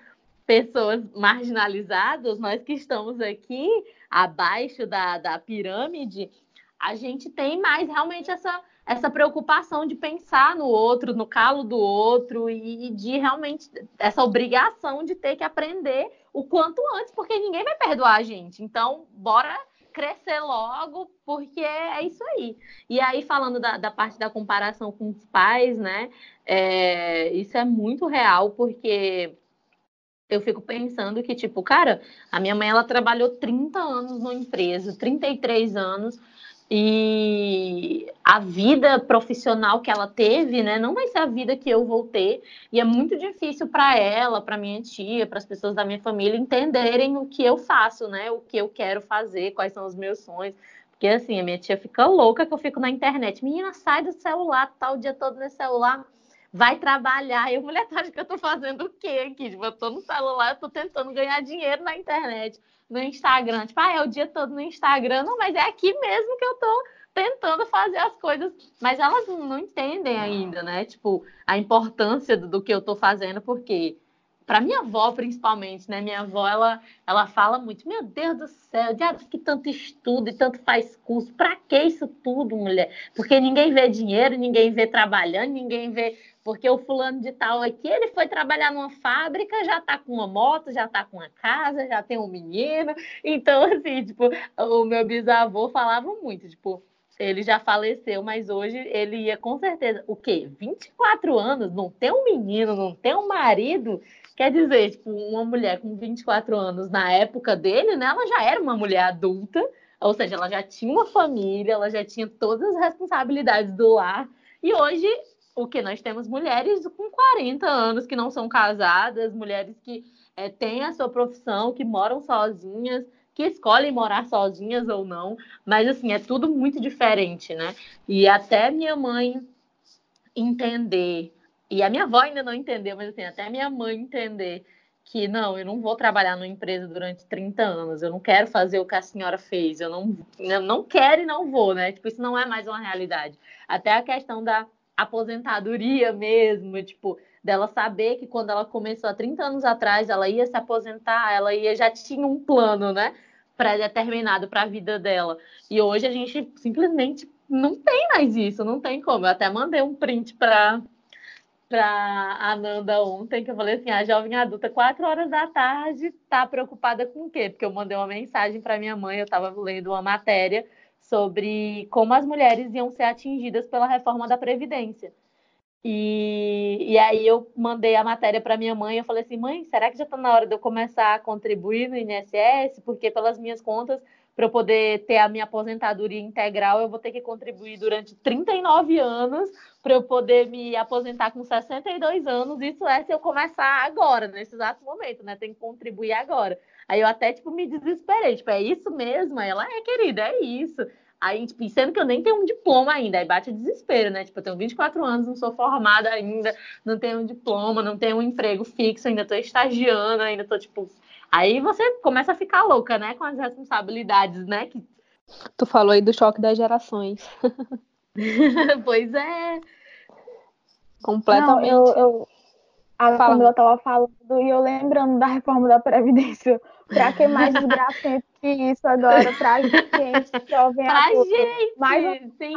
pessoas marginalizadas, nós que estamos aqui abaixo da, da pirâmide, a gente tem mais realmente essa, essa preocupação de pensar no outro, no calo do outro e de realmente essa obrigação de ter que aprender o quanto antes, porque ninguém vai perdoar a gente. Então, bora crescer logo, porque é isso aí. E aí, falando da, da parte da comparação com os pais, né? É, isso é muito real, porque eu fico pensando que, tipo, cara, a minha mãe ela trabalhou 30 anos numa empresa, 33 anos, e a vida profissional que ela teve, né, não vai ser a vida que eu vou ter. E é muito difícil para ela, para minha tia, para as pessoas da minha família entenderem o que eu faço, né, o que eu quero fazer, quais são os meus sonhos. Porque assim, a minha tia fica louca que eu fico na internet. Menina, sai do celular, tá o dia todo no celular, vai trabalhar. E eu, mulher, tá que eu tô fazendo o quê aqui? Tipo, eu tô no celular, eu tô tentando ganhar dinheiro na internet no Instagram. Tipo, ah, é o dia todo no Instagram. Não, mas é aqui mesmo que eu tô tentando fazer as coisas. Mas elas não entendem ainda, né? Tipo, a importância do, do que eu tô fazendo, porque para minha avó principalmente, né? Minha avó ela, ela fala muito, meu Deus do céu, de que tanto estudo e tanto faz curso, para que isso tudo, mulher? Porque ninguém vê dinheiro, ninguém vê trabalhando, ninguém vê porque o fulano de tal aqui, ele foi trabalhar numa fábrica, já tá com uma moto, já tá com uma casa, já tem um menino. Então, assim, tipo, o meu bisavô falava muito, tipo, ele já faleceu, mas hoje ele ia com certeza, o quê? 24 anos, não ter um menino, não ter um marido, Quer dizer, tipo, uma mulher com 24 anos na época dele, né? Ela já era uma mulher adulta, ou seja, ela já tinha uma família, ela já tinha todas as responsabilidades do lar. E hoje, o que nós temos mulheres com 40 anos que não são casadas, mulheres que é, têm a sua profissão, que moram sozinhas, que escolhem morar sozinhas ou não, mas assim, é tudo muito diferente, né? E até minha mãe entender, e a minha avó ainda não entendeu, mas assim, até minha mãe entender que não, eu não vou trabalhar numa empresa durante 30 anos, eu não quero fazer o que a senhora fez, eu não, eu não quero e não vou, né? Tipo, isso não é mais uma realidade. Até a questão da aposentadoria mesmo, tipo, dela saber que quando ela começou há 30 anos atrás, ela ia se aposentar, ela ia já tinha um plano, né, pré-determinado para a vida dela. E hoje a gente simplesmente não tem mais isso, não tem como. Eu até mandei um print para para Ananda ontem, que eu falei assim, a jovem adulta, quatro horas da tarde, tá preocupada com o quê? Porque eu mandei uma mensagem para minha mãe, eu estava lendo uma matéria sobre como as mulheres iam ser atingidas pela reforma da Previdência. E, e aí eu mandei a matéria para minha mãe, eu falei assim, mãe, será que já está na hora de eu começar a contribuir no INSS? Porque pelas minhas contas para eu poder ter a minha aposentadoria integral, eu vou ter que contribuir durante 39 anos para eu poder me aposentar com 62 anos. Isso é se eu começar agora, nesse exato momento, né? Tem que contribuir agora. Aí eu até, tipo, me desesperei. Tipo, é isso mesmo? Aí ela, é, querida, é isso. Aí, tipo, sendo que eu nem tenho um diploma ainda, aí bate desespero, né? Tipo, eu tenho 24 anos, não sou formada ainda, não tenho um diploma, não tenho um emprego fixo, ainda tô estagiando, ainda tô, tipo, Aí você começa a ficar louca, né? Com as responsabilidades, né? Que... Tu falou aí do choque das gerações. pois é. Completamente. Não, eu, eu... A Fala. Camila tava falando e eu lembrando da reforma da Previdência. Pra que mais desgracento que isso agora? Pra gente, jovem pra adulto. gente! Mais sim!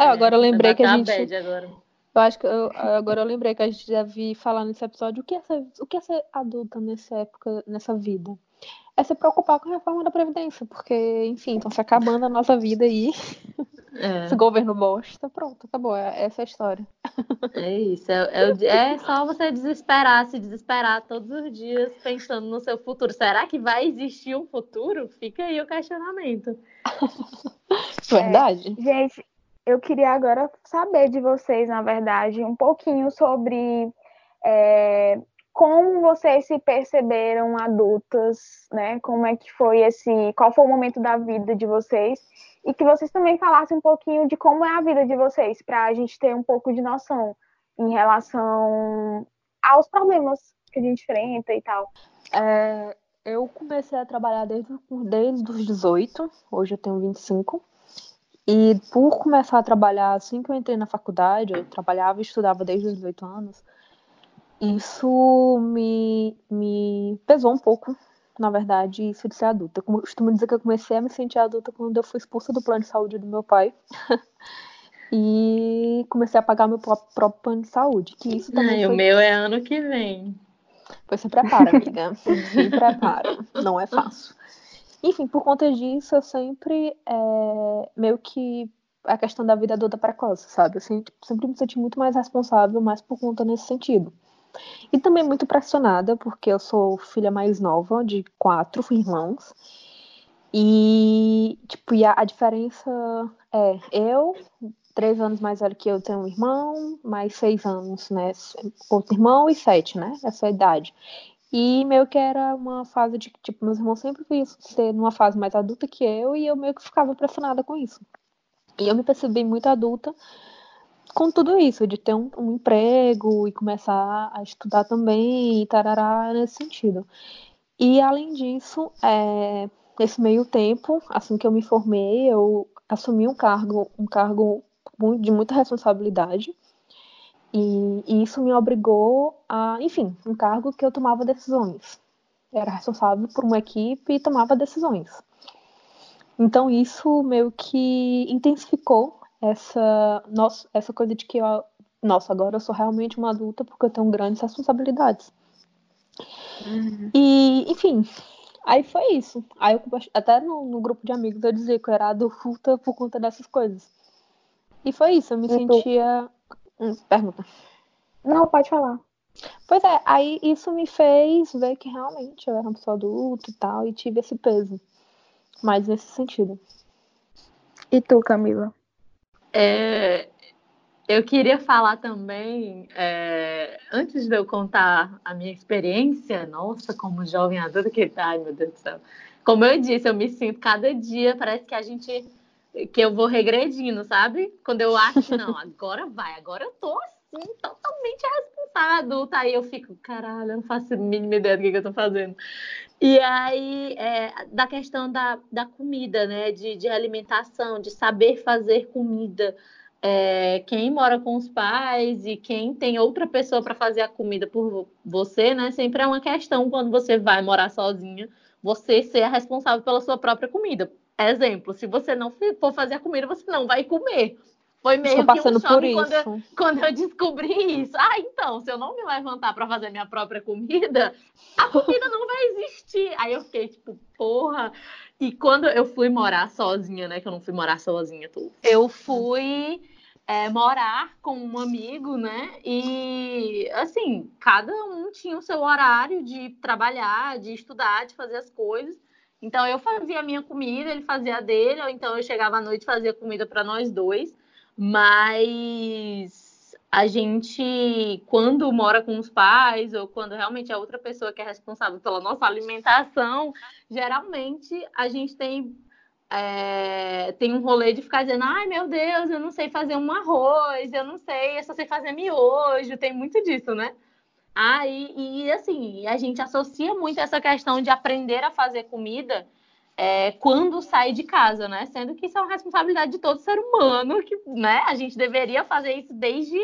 É, agora eu lembrei que a gente... Agora. Eu acho que eu, agora eu lembrei que a gente deve falar nesse episódio o que é ser, o que é ser adulta nessa época, nessa vida. É se preocupar com a reforma da Previdência, porque, enfim, estão se acabando a nossa vida aí. É. Esse governo bosta, pronto, acabou. É, essa é a história. É isso. É, é, é, só você desesperar, se desesperar todos os dias pensando no seu futuro. Será que vai existir um futuro? Fica aí o questionamento. Verdade. É, gente, eu queria agora saber de vocês, na verdade, um pouquinho sobre é, como vocês se perceberam adultas, né? Como é que foi esse, qual foi o momento da vida de vocês e que vocês também falassem um pouquinho de como é a vida de vocês, para a gente ter um pouco de noção em relação aos problemas que a gente enfrenta e tal. É, eu comecei a trabalhar desde, desde os 18, hoje eu tenho 25. E por começar a trabalhar assim que eu entrei na faculdade, eu trabalhava e estudava desde os 18 anos, isso me, me pesou um pouco, na verdade, isso de ser adulta. Eu costumo dizer que eu comecei a me sentir adulta quando eu fui expulsa do plano de saúde do meu pai. e comecei a pagar meu próprio, plano de saúde. Que isso também Ai, foi... O meu é ano que vem. Pois se prepara, amiga. se prepara. Não é fácil. Enfim, por conta disso, eu sempre é, meio que a questão da vida adulta precoce, sabe? Eu sempre, sempre me senti muito mais responsável, mais por conta nesse sentido. E também muito pressionada, porque eu sou filha mais nova de quatro irmãos. E, tipo, e a, a diferença é eu, três anos mais velho que eu, tenho um irmão, mais seis anos, né? Outro irmão e sete, né? Essa é a idade. E meio que era uma fase de que, tipo, meus irmãos sempre viam ser numa fase mais adulta que eu, e eu meio que ficava pressionada com isso. E eu me percebi muito adulta com tudo isso, de ter um, um emprego e começar a estudar também, e tarará, nesse sentido. E além disso, é, nesse meio tempo, assim que eu me formei, eu assumi um cargo, um cargo de muita responsabilidade e, e, isso me obrigou a, enfim, um cargo que eu tomava decisões. Era responsável por uma equipe e tomava decisões. Então isso meio que intensificou essa, nossa, essa coisa de que, eu, nossa, agora eu sou realmente uma adulta porque eu tenho grandes responsabilidades. Uhum. E, enfim, aí foi isso. Aí eu, até no, no, grupo de amigos eu dizia que eu era adulta por conta dessas coisas. E foi isso, eu me sentia pergunta. Não, pode falar. Pois é, aí isso me fez ver que realmente eu era uma pessoa adulta e tal, e tive esse peso. Mas nesse sentido. E tu, Camila? É, eu queria falar também, é, antes de eu contar a minha experiência, nossa, como jovem adulta que tá, ai meu Deus do céu. Como eu disse, eu me sinto cada dia, parece que a gente, que eu vou regredindo, sabe? Quando eu acho não, agora vai, agora eu tô assim, totalmente responsável adulta, aí eu fico, caralho, eu não faço a mínima ideia do que, que eu tô fazendo. E aí, é, da questão da, da comida, né, de, de alimentação, de saber fazer comida, é, quem mora com os pais e quem tem outra pessoa para fazer a comida por você, né? Sempre é uma questão quando você vai morar sozinha, você ser responsável pela sua própria comida. Exemplo, se você não for fazer a comida, você não vai comer. Foi meio que um choque quando eu, quando eu descobri isso. Ah, então, se eu não me levantar para fazer minha própria comida, a comida não vai existir. Aí eu fiquei tipo, porra. E quando eu fui morar sozinha, né? Que eu não fui morar sozinha, tu, eu fui é, morar com um amigo, né? E assim, cada um tinha o seu horário de trabalhar, de estudar, de fazer as coisas. Então eu fazia a minha comida, ele fazia a dele, ou então eu chegava à noite e fazia comida para nós dois. Mas a gente, quando mora com os pais, ou quando realmente é outra pessoa que é responsável pela nossa alimentação, geralmente a gente tem é, tem um rolê de ficar dizendo, ai meu Deus, eu não sei fazer um arroz, eu não sei, eu só sei fazer miojo, tem muito disso, né? E assim, a gente associa muito essa questão de aprender a fazer comida é, quando sai de casa, né? Sendo que isso é uma responsabilidade de todo ser humano, que né, a gente deveria fazer isso desde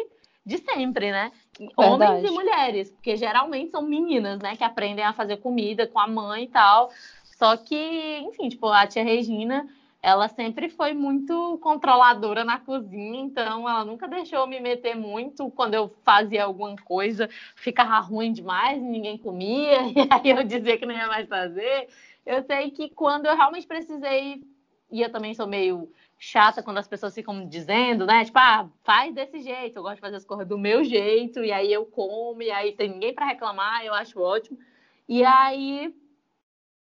de sempre, né? Verdade. Homens e mulheres, porque geralmente são meninas, né, que aprendem a fazer comida com a mãe e tal. Só que, enfim, tipo, a tia Regina, ela sempre foi muito controladora na cozinha, então ela nunca deixou me meter muito quando eu fazia alguma coisa, ficava ruim demais, ninguém comia, e aí eu dizia que não ia mais fazer. Eu sei que quando eu realmente precisei, e eu também sou meio chata quando as pessoas ficam dizendo, né? Tipo, ah, faz desse jeito, eu gosto de fazer as coisas do meu jeito, e aí eu como, e aí tem ninguém para reclamar, eu acho ótimo. E aí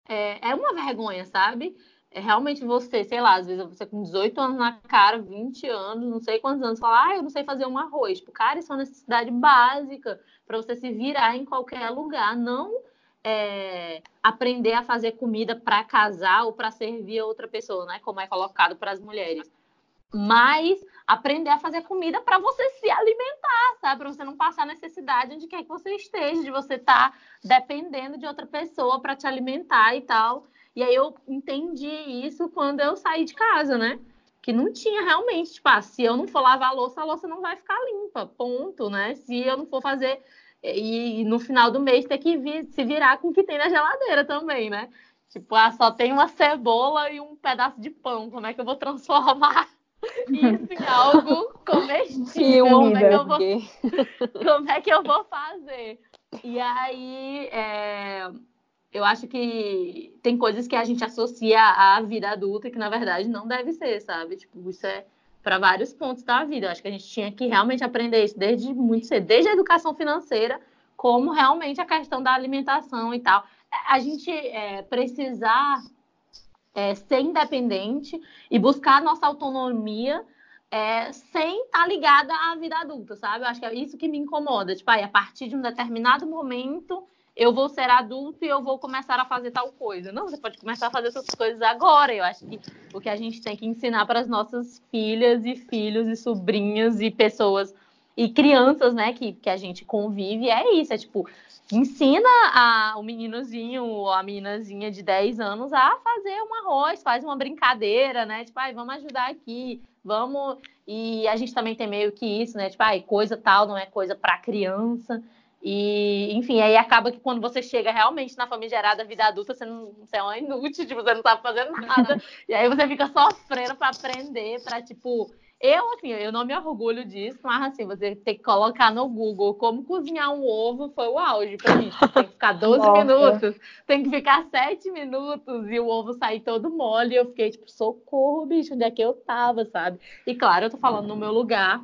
é, é uma vergonha, sabe? É realmente você, sei lá, às vezes você com 18 anos na cara, 20 anos, não sei quantos anos, falar, ah, eu não sei fazer um arroz. Tipo, cara, isso é uma necessidade básica para você se virar em qualquer lugar. Não é, aprender a fazer comida para casar ou para servir a outra pessoa, né? Como é colocado para as mulheres. Mas aprender a fazer comida para você se alimentar, sabe? Para você não passar necessidade onde quer que você esteja, de você estar tá dependendo de outra pessoa para te alimentar e tal. E aí eu entendi isso quando eu saí de casa, né? Que não tinha realmente, tipo, ah, se eu não for lavar a louça, a louça não vai ficar limpa, ponto, né? Se eu não for fazer e, no final do mês ter que vir, se virar com o que tem na geladeira também, né? Tipo, ah, só tem uma cebola e um pedaço de pão. Como é que eu vou transformar isso em algo comestível? Como é, que eu vou, como é que eu vou fazer? E aí, é, eu acho que tem coisas que a gente associa à vida adulta que, na verdade, não deve ser, sabe? Tipo, isso é para vários pontos da vida. Eu acho que a gente tinha que realmente aprender isso desde muito cedo, desde a educação financeira, como realmente a questão da alimentação e tal. A gente é, precisar é, ser independente e buscar nossa autonomia é, sem estar tá ligada à vida adulta, sabe? Eu acho que é isso que me incomoda. Tipo, aí, a partir de um determinado momento eu vou ser adulto e eu vou começar a fazer tal coisa. Não, você pode começar a fazer essas coisas agora. Eu acho que o que a gente tem que ensinar para as nossas filhas e filhos e sobrinhas e pessoas e crianças, né, que, que a gente convive, é isso, é tipo, ensina a, o meninozinho ou a meninazinha de 10 anos a fazer um arroz, faz uma brincadeira, né, tipo, ai, vamos ajudar aqui, vamos, e a gente também tem meio que isso, né, tipo, ai, coisa tal não é coisa para criança, e, enfim, aí acaba que quando você chega realmente na famigerada vida adulta, você, não, você é uma inútil, tipo, você não sabe fazer nada. e aí você fica sofrendo para aprender, para tipo. Eu, assim, eu não me orgulho disso, mas assim, você ter que colocar no Google como cozinhar um ovo foi o auge pra mim. Tem que ficar 12 Nossa. minutos, tem que ficar 7 minutos e o ovo sair todo mole. E eu fiquei, tipo, socorro, bicho, onde é que eu tava, sabe? E claro, eu tô falando no meu lugar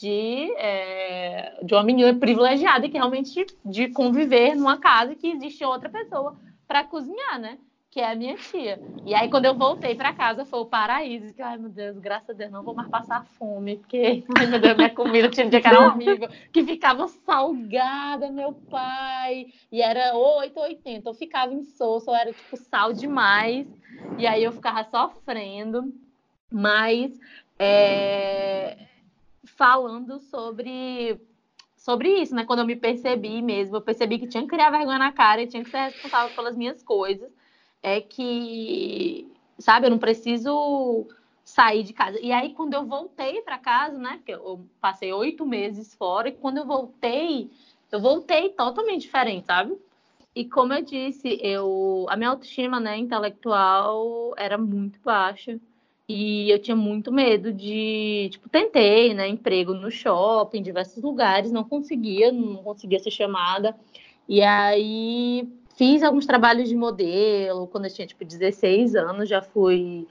de, é, de uma menina privilegiada que realmente de, conviver numa casa que existe outra pessoa para cozinhar, né? Que é a minha tia. E aí, quando eu voltei para casa, foi o paraíso. Que, ai, meu Deus, graças a Deus, não vou mais passar fome. Porque, ai, meu Deus, minha comida tinha um dia que era horrível. Que ficava salgada, meu pai. E era 8 ou 80. Eu ficava insosso, era, tipo, sal demais. E aí, eu ficava sofrendo. Mas, é, falando sobre sobre isso, né? Quando eu me percebi mesmo, eu percebi que tinha que criar vergonha na cara e tinha que ser responsável pelas minhas coisas. É que, sabe, eu não preciso sair de casa. E aí, quando eu voltei para casa, né? Porque eu passei oito meses fora, e quando eu voltei, eu voltei totalmente diferente, sabe? E como eu disse, eu a minha autoestima, né, intelectual era muito baixa. E eu tinha muito medo de, tipo, tentei, né, emprego no shopping, em diversos lugares, não conseguia, não conseguia ser chamada. E aí fiz alguns trabalhos de modelo, quando eu tinha, tipo, 16 anos, já fui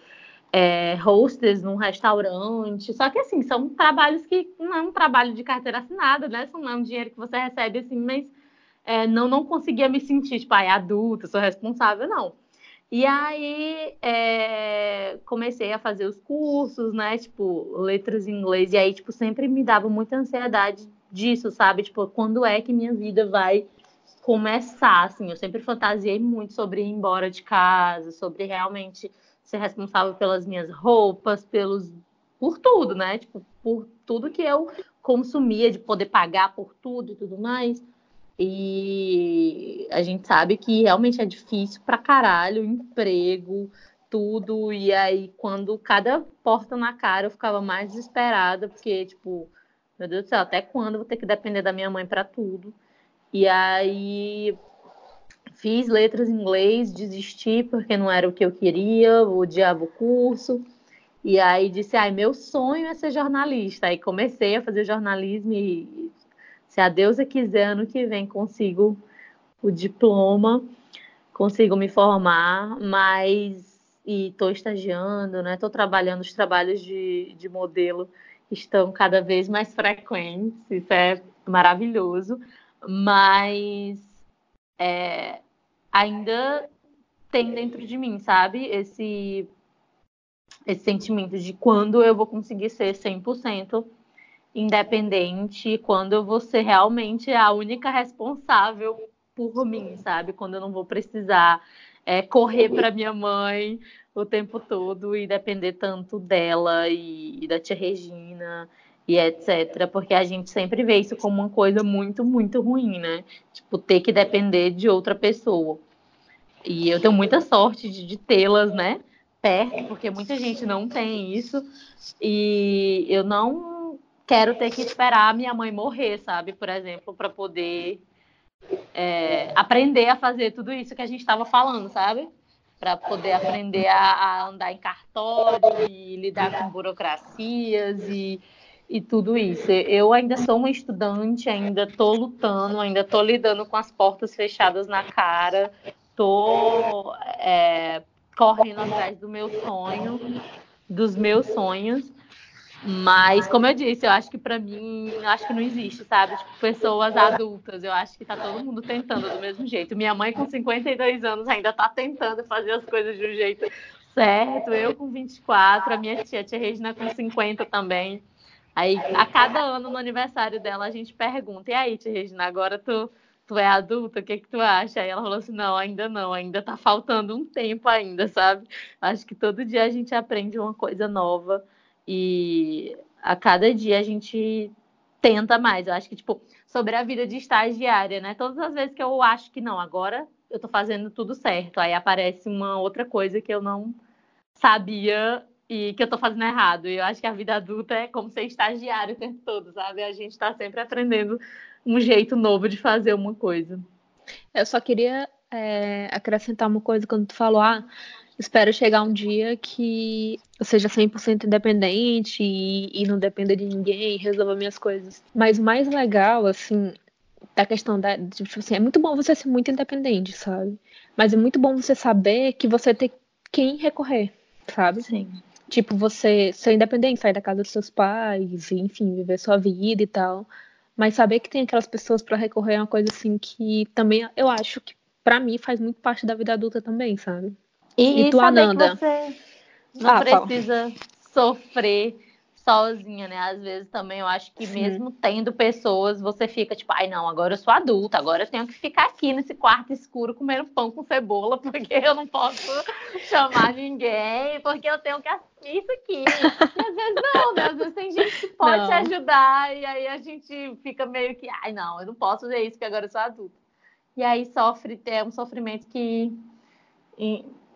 é, hostess num restaurante. Só que, assim, são trabalhos que não é um trabalho de carteira assinada, né? Não é um dinheiro que você recebe, assim, mas é, não, não conseguia me sentir, tipo, ai, adulta, sou responsável, não. E aí é, comecei a fazer os cursos, né? Tipo, letras em inglês. E aí, tipo, sempre me dava muita ansiedade disso, sabe? Tipo, quando é que minha vida vai começar, assim? Eu sempre fantasiei muito sobre ir embora de casa, sobre realmente ser responsável pelas minhas roupas, pelos por tudo, né? Tipo, por tudo que eu consumia, de poder pagar por tudo e tudo mais. E a gente sabe que realmente é difícil pra caralho, emprego, tudo. E aí, quando cada porta na cara, eu ficava mais desesperada, porque, tipo, meu Deus do céu, até quando eu vou ter que depender da minha mãe para tudo? E aí, fiz letras em inglês, desisti porque não era o que eu queria, odiava o curso. E aí disse, ai, meu sonho é ser jornalista. Aí comecei a fazer jornalismo e se a deusa quiser, ano que vem consigo o diploma, consigo me formar, mas e estou estagiando, né? Estou trabalhando os trabalhos de, de modelo estão cada vez mais frequentes, isso é maravilhoso, mas é, ainda tem dentro de mim, sabe? Esse, esse sentimento de quando eu vou conseguir ser 100% independente quando ser realmente a única responsável por mim, sabe? Quando eu não vou precisar é, correr para minha mãe o tempo todo e depender tanto dela e, e da tia Regina e etc. Porque a gente sempre vê isso como uma coisa muito, muito ruim, né? Tipo, ter que depender de outra pessoa. E eu tenho muita sorte de, de tê-las, né? Perto, porque muita gente não tem isso. E eu não quero ter que esperar a minha mãe morrer, sabe? Por exemplo, para poder é, aprender a fazer tudo isso que a gente estava falando, sabe? Para poder aprender a, a, andar em cartório e lidar com burocracias e, e tudo isso. Eu ainda sou uma estudante, ainda estou lutando, ainda estou lidando com as portas fechadas na cara, estou é, correndo atrás do meu sonho, dos meus sonhos. Mas, como eu disse, eu acho que para mim, acho que não existe, sabe? Tipo, pessoas adultas, eu acho que tá todo mundo tentando do mesmo jeito. Minha mãe com 52 anos ainda tá tentando fazer as coisas de um jeito certo. Eu com 24, a minha tia, a tia Regina com 50 também. Aí, a cada ano no aniversário dela, a gente pergunta: "E aí, tia Regina, agora tu tu é adulta, o que que tu acha?" Aí ela falou assim: "Não, ainda não, ainda tá faltando um tempo ainda, sabe? Acho que todo dia a gente aprende uma coisa nova." E a cada dia a gente tenta mais. Eu acho que, tipo, sobre a vida de estagiária, né? Todas as vezes que eu acho que não, agora eu tô fazendo tudo certo. Aí aparece uma outra coisa que eu não sabia e que eu tô fazendo errado. E eu acho que a vida adulta é como ser estagiário o tempo todo, sabe? A gente tá sempre aprendendo um jeito novo de fazer uma coisa. Eu só queria é, acrescentar uma coisa quando tu falou, ah, espero chegar um dia que eu seja 100% independente e, e não dependa de ninguém, resolva minhas coisas. Mas o mais legal, assim, da questão da. Tipo assim, é muito bom você ser muito independente, sabe? Mas é muito bom você saber que você tem quem recorrer, sabe? Sim. tipo, você ser independente, sair da casa dos seus pais, enfim, viver sua vida e tal. Mas saber que tem aquelas pessoas para recorrer é uma coisa assim que também eu acho que para mim faz muito parte da vida adulta também, sabe? E, E tu, Ananda? você não Ah, fala. precisa sofrer sozinha, né? Às vezes também eu acho que Sim. mesmo tendo pessoas, você fica tipo, ai não, agora eu sou adulta, agora eu tenho que ficar aqui nesse quarto escuro comendo pão com cebola, porque eu não posso chamar ninguém, porque eu tenho que assistir isso aqui. E às vezes não, né? Às vezes tem gente que pode te Não. ajudar, e aí a gente fica meio que, ai não, eu não posso fazer isso, porque agora eu sou adulta. E aí sofre, é um sofrimento que,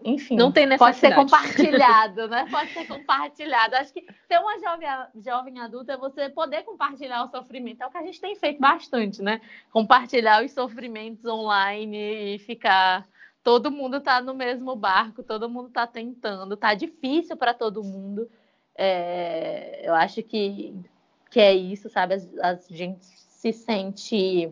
enfim, Não tem pode ser necessidade. compartilhado, né? Pode ser compartilhado. Acho que ser uma jovem, jovem adulta é você poder compartilhar o sofrimento. É o que a gente tem feito bastante, né? Compartilhar os sofrimentos online e ficar. Todo mundo tá no mesmo barco, todo mundo tá tentando, tá difícil para todo mundo. É, eu acho que, que é isso, sabe? A, a gente se sente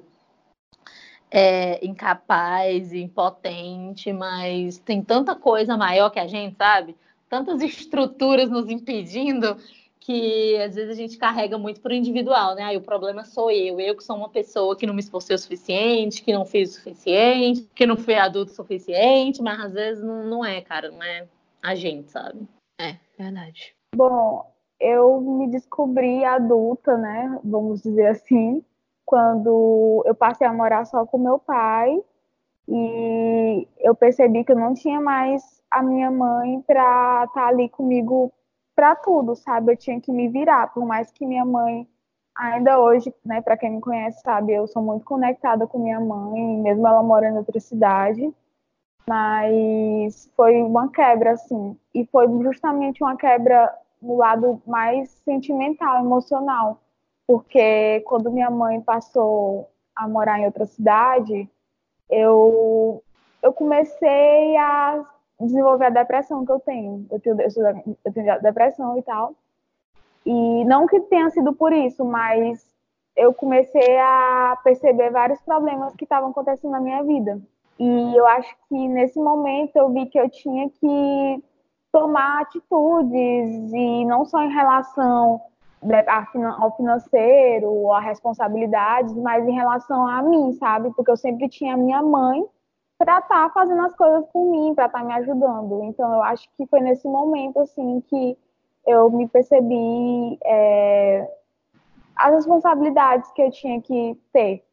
é, incapaz, impotente, mas tem tanta coisa maior que a gente, sabe? Tantas estruturas nos impedindo que às vezes a gente carrega muito pro individual, né? Aí o problema sou eu, eu que sou uma pessoa que não me esforcei o suficiente, que não fiz o suficiente, que não fui adulto o suficiente, mas às vezes não, não é, cara, não é a gente, sabe? É, verdade. Bom, eu me descobri adulta, né? Vamos dizer assim, quando eu passei a morar só com meu pai e eu percebi que eu não tinha mais a minha mãe para estar ali comigo para tudo, sabe? Eu tinha que me virar, por mais que minha mãe ainda hoje, né, para quem me conhece, sabe, eu sou muito conectada com minha mãe, mesmo ela morando em outra cidade. Mas foi uma quebra, assim. E foi justamente uma quebra no lado mais sentimental, emocional. Porque quando minha mãe passou a morar em outra cidade, eu, eu comecei a desenvolver a depressão que eu tenho. Eu tenho, eu tenho depressão e tal. E não que tenha sido por isso, mas eu comecei a perceber vários problemas que estavam acontecendo na minha vida. E eu acho que nesse momento eu vi que eu tinha que tomar atitudes, e não só em relação ao financeiro, a responsabilidades, mas em relação a mim, sabe? Porque eu sempre tinha minha mãe para estar fazendo as coisas por mim, para estar me ajudando. Então eu acho que foi nesse momento assim que eu me percebi é, as responsabilidades que eu tinha que ter.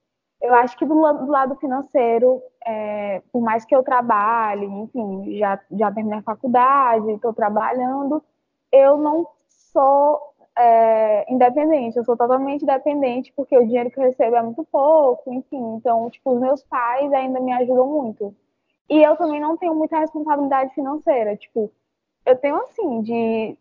Eu acho que do, do lado financeiro, é, por mais que eu trabalhe, enfim, já, já terminei a faculdade, estou trabalhando, eu não sou é, independente, eu sou totalmente dependente, porque o dinheiro que eu recebo é muito pouco, enfim, então, tipo, os meus pais ainda me ajudam muito. E eu também não tenho muita responsabilidade financeira, tipo, eu tenho assim, de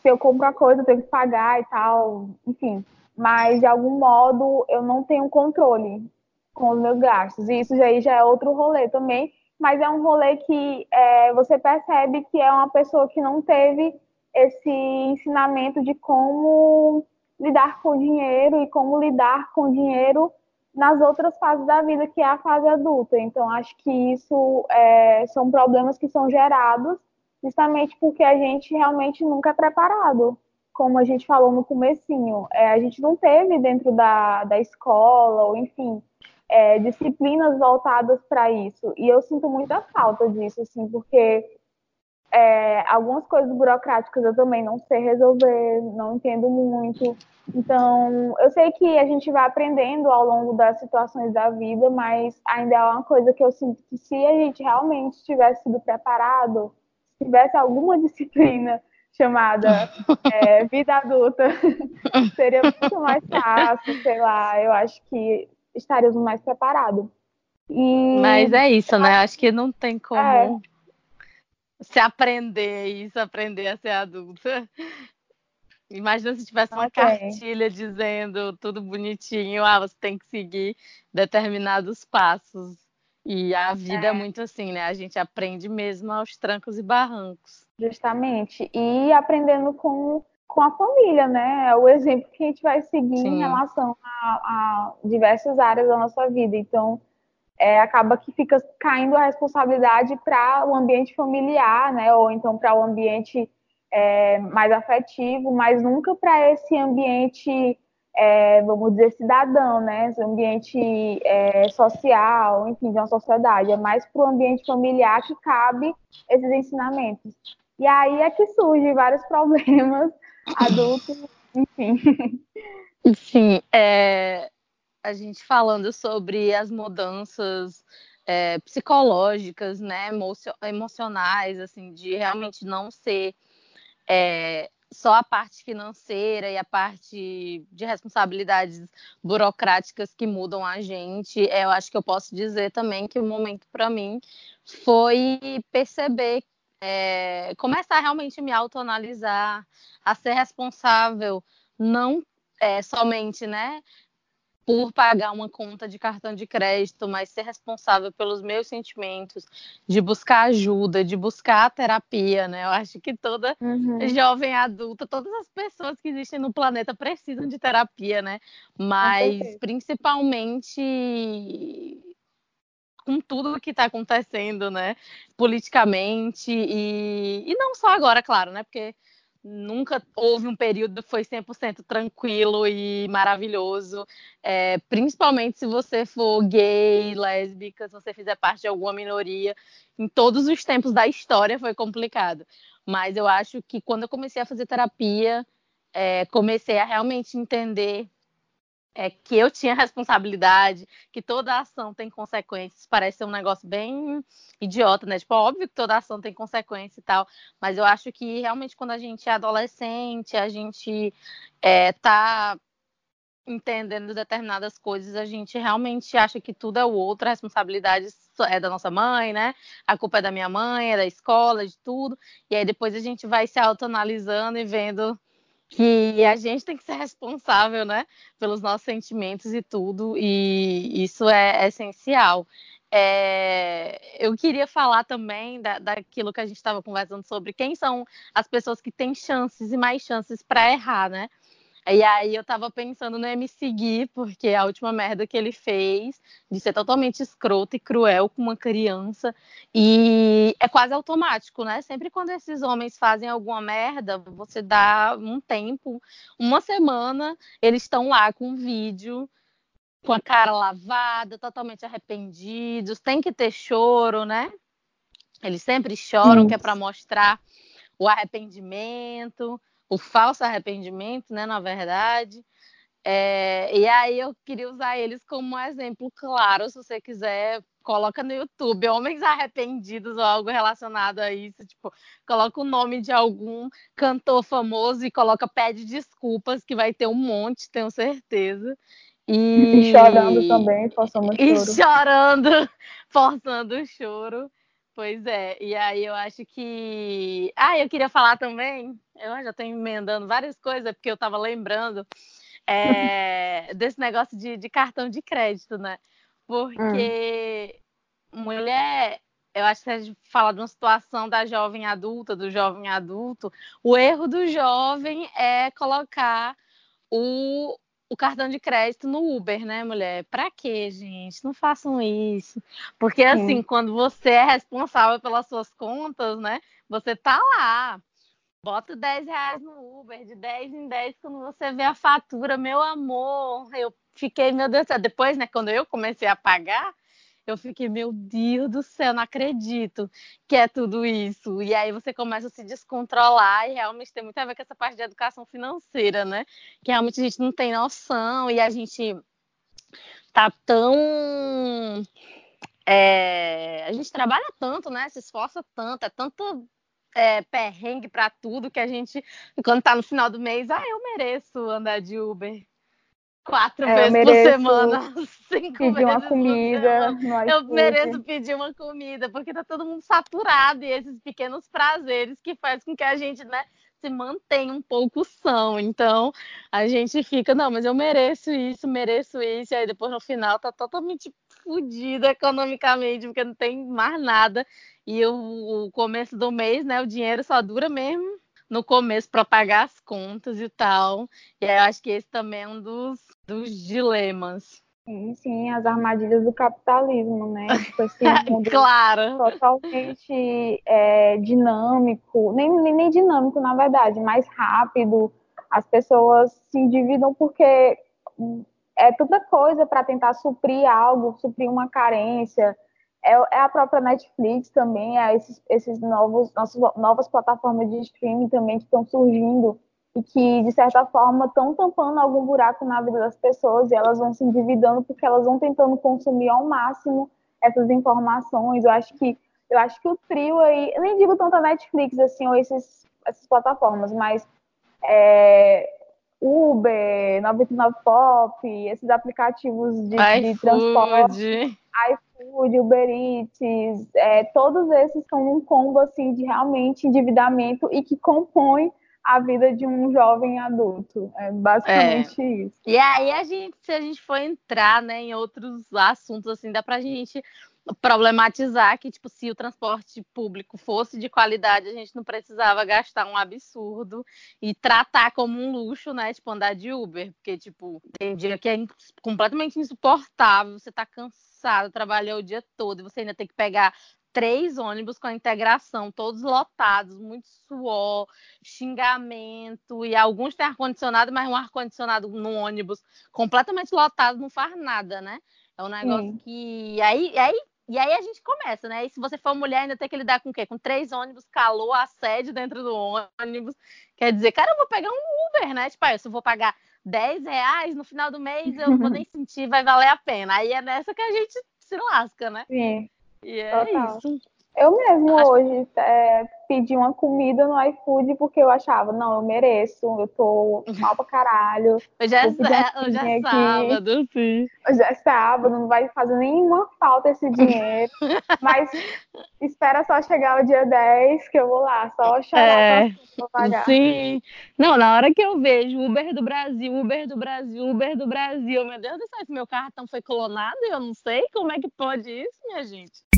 se eu compro uma coisa, eu tenho que pagar e tal, enfim. Mas de algum modo eu não tenho controle com os meus gastos. E isso aí já é outro rolê também. Mas é um rolê que é, você percebe que é uma pessoa que não teve esse ensinamento de como lidar com o dinheiro e como lidar com o dinheiro nas outras fases da vida, que é a fase adulta. Então, acho que isso é, são problemas que são gerados justamente porque a gente realmente nunca é preparado. Como a gente falou no comecinho, é, a gente não teve dentro da, da escola, ou enfim, é, disciplinas voltadas para isso. E eu sinto muita falta disso, assim, porque é, algumas coisas burocráticas eu também não sei resolver, não entendo muito. Então, eu sei que a gente vai aprendendo ao longo das situações da vida, mas ainda é uma coisa que eu sinto que se a gente realmente tivesse sido preparado, se tivesse alguma disciplina chamada é, vida adulta, seria muito mais fácil, sei lá, eu acho que estaríamos mais preparados. E Mas é isso, né? Acho que não tem como É. se aprender isso, aprender a ser adulta. Imagina se tivesse uma tem. cartilha dizendo tudo bonitinho, ah, você tem que seguir determinados passos. E a vida é, muito assim, né? A gente aprende mesmo aos trancos e barrancos. Justamente. E aprendendo com, com a família, né? É o exemplo que a gente vai seguir em Sim. relação a, a diversas áreas da nossa vida. Então, é, acaba que fica caindo a responsabilidade para o ambiente familiar, né? Ou então para o ambiente é, mais afetivo, mas nunca para esse ambiente, é, vamos dizer, cidadão, né? Esse ambiente é, social, enfim, de uma sociedade. É mais para o ambiente familiar que cabe esses ensinamentos. E aí é que surgem vários problemas adultos, enfim. Sim, é, a gente falando sobre as mudanças é, psicológicas, né, emocionais, assim, de realmente não ser é, só a parte financeira e a parte de responsabilidades burocráticas que mudam a gente. É, eu acho que eu posso dizer também que o momento para mim foi perceber, é, começar a realmente me autoanalisar, a ser responsável, não é, somente, né, por pagar uma conta de cartão de crédito, mas ser responsável pelos meus sentimentos, de buscar ajuda, de buscar terapia, né? Eu acho que toda uhum. jovem adulta, todas as pessoas que existem no planeta precisam de terapia, né? Mas principalmente com tudo que está acontecendo, né? Politicamente e, e não só agora, claro, né? Porque nunca houve um período que foi 100% tranquilo e maravilhoso, é, principalmente se você for gay, lésbica, se você fizer parte de alguma minoria, em todos os tempos da história foi complicado. Mas eu acho que quando eu comecei a fazer terapia, é, comecei a realmente entender é, que eu tinha responsabilidade, que toda ação tem consequências. Parece ser um negócio bem idiota, né? Tipo, óbvio que toda ação tem consequência e tal, mas eu acho que realmente quando a gente é adolescente, a gente é, tá entendendo determinadas coisas, a gente realmente acha que tudo é o outro, a responsabilidade é da nossa mãe, né? A culpa é da minha mãe, é da escola, de tudo. E aí depois a gente vai se autoanalisando e vendo que a gente tem que ser responsável, né, pelos nossos sentimentos e tudo, e isso é, essencial. É, eu queria falar também da, daquilo que a gente estava conversando sobre quem são as pessoas que têm chances e mais chances para errar, né? E aí eu tava pensando no MC Gui, porque a última merda que ele fez, de ser totalmente escroto e cruel com uma criança, e é quase automático, né? Sempre quando esses homens fazem alguma merda, você dá um tempo, uma semana, eles estão lá com um vídeo, com a cara lavada, totalmente arrependidos, tem que ter choro, né? Eles sempre choram, que é para mostrar o arrependimento o falso arrependimento, né, na verdade. É, e aí eu queria usar eles como um exemplo claro, se você quiser, coloca no YouTube, homens arrependidos ou algo relacionado a isso, tipo, coloca o nome de algum cantor famoso e coloca pede desculpas, que vai ter um monte, tenho certeza. E, e chorando também, forçando o choro. E chorando, forçando o choro. Pois é, e aí eu acho que. Ah, eu queria falar também, eu já estou emendando várias coisas, porque eu estava lembrando é, desse negócio de, de, cartão de crédito, né? Porque hum. mulher, eu acho que a gente fala de uma situação da jovem adulta, do jovem adulto, o erro do jovem é colocar o, o cartão de crédito no Uber, né, mulher? Pra quê, gente? Não façam isso. Porque, assim, quando você é responsável pelas suas contas, né, você tá lá. Bota 10 reais no Uber, de 10 em 10, quando você vê a fatura, meu amor, eu fiquei, meu Deus do céu. Depois, né, quando eu comecei a pagar, eu fiquei, meu Deus do céu, não acredito que é tudo isso. E aí você começa a se descontrolar e realmente tem muito a ver com essa parte de educação financeira, né? Que realmente a gente não tem noção e a gente tá tão. É... a gente trabalha tanto, né? Se esforça tanto, é tanto é, perrengue para tudo que a gente, quando tá no final do mês, ah, eu mereço andar de Uber quatro é, vezes por semana, cinco pedir vezes uma comida. Eu mereço pedir uma comida, porque tá todo mundo saturado e esses pequenos prazeres que faz com que a gente, né, se mantenha um pouco são. Então, a gente fica, não, mas eu mereço isso, mereço isso, e aí depois no final tá totalmente fodido economicamente, porque não tem mais nada. E o, o começo do mês, né, o dinheiro só dura mesmo no começo para pagar as contas e tal. E aí eu acho que esse também é um dos, dos dilemas. Sim, sim, as armadilhas do capitalismo, né? Tipo, esse mundo claro. totalmente é, dinâmico, nem, nem, nem dinâmico, na verdade, mais rápido. As pessoas se endividam porque é tanta coisa para tentar suprir algo, suprir uma carência. É, é, a própria Netflix também, é esses, esses novos, nossas novas plataformas de streaming também que estão surgindo e que, de certa forma, estão tampando algum buraco na vida das pessoas e elas vão se endividando porque elas vão tentando consumir ao máximo essas informações. Eu acho que eu acho que o trio aí, eu nem digo tanto a Netflix assim, ou esses, essas plataformas, mas é, Uber, 99 Pop, esses aplicativos de, de transporte, iFood, Uber Eats, é, todos esses são um combo assim de realmente endividamento e que compõe a vida de um jovem adulto. É basicamente é. isso. E aí a gente, se a gente for entrar, né, em outros assuntos assim, dá pra gente problematizar que tipo se o transporte público fosse de qualidade a gente não precisava gastar um absurdo e tratar como um luxo né tipo andar de Uber porque tipo tem dia que é completamente insuportável você tá cansado trabalhou o dia todo e você ainda tem que pegar três ônibus com a integração, todos lotados, muito suor, xingamento, e alguns têm ar-condicionado, mas um ar-condicionado no ônibus completamente lotado não faz nada, né? É um negócio Sim. que. Aí, aí, e aí a gente começa, né? E se você for mulher, ainda tem que lidar com o quê? Com três ônibus, calor, assédio dentro do ônibus. Quer dizer, cara, eu vou pegar um Uber, né? Tipo, aí, se eu vou pagar 10 reais no final do mês, eu vou nem sentir, vai valer a pena. Aí é nessa que a gente se lasca, né? Sim. E é Total. isso. Eu mesmo Acho... hoje é, pedi uma comida no iFood porque eu achava, não, eu mereço, eu tô mal pra caralho. Hoje é, hoje é sábado, sim. Hoje é sábado, não vai fazer nenhuma falta esse dinheiro. mas espera só chegar o dia 10 que eu vou lá, só chorar é, pra pagar. Sim. Não, na hora que eu vejo Uber do Brasil, Uber do Brasil, Uber do Brasil, meu Deus do céu, esse meu cartão foi clonado, eu não sei como é que pode isso, minha gente.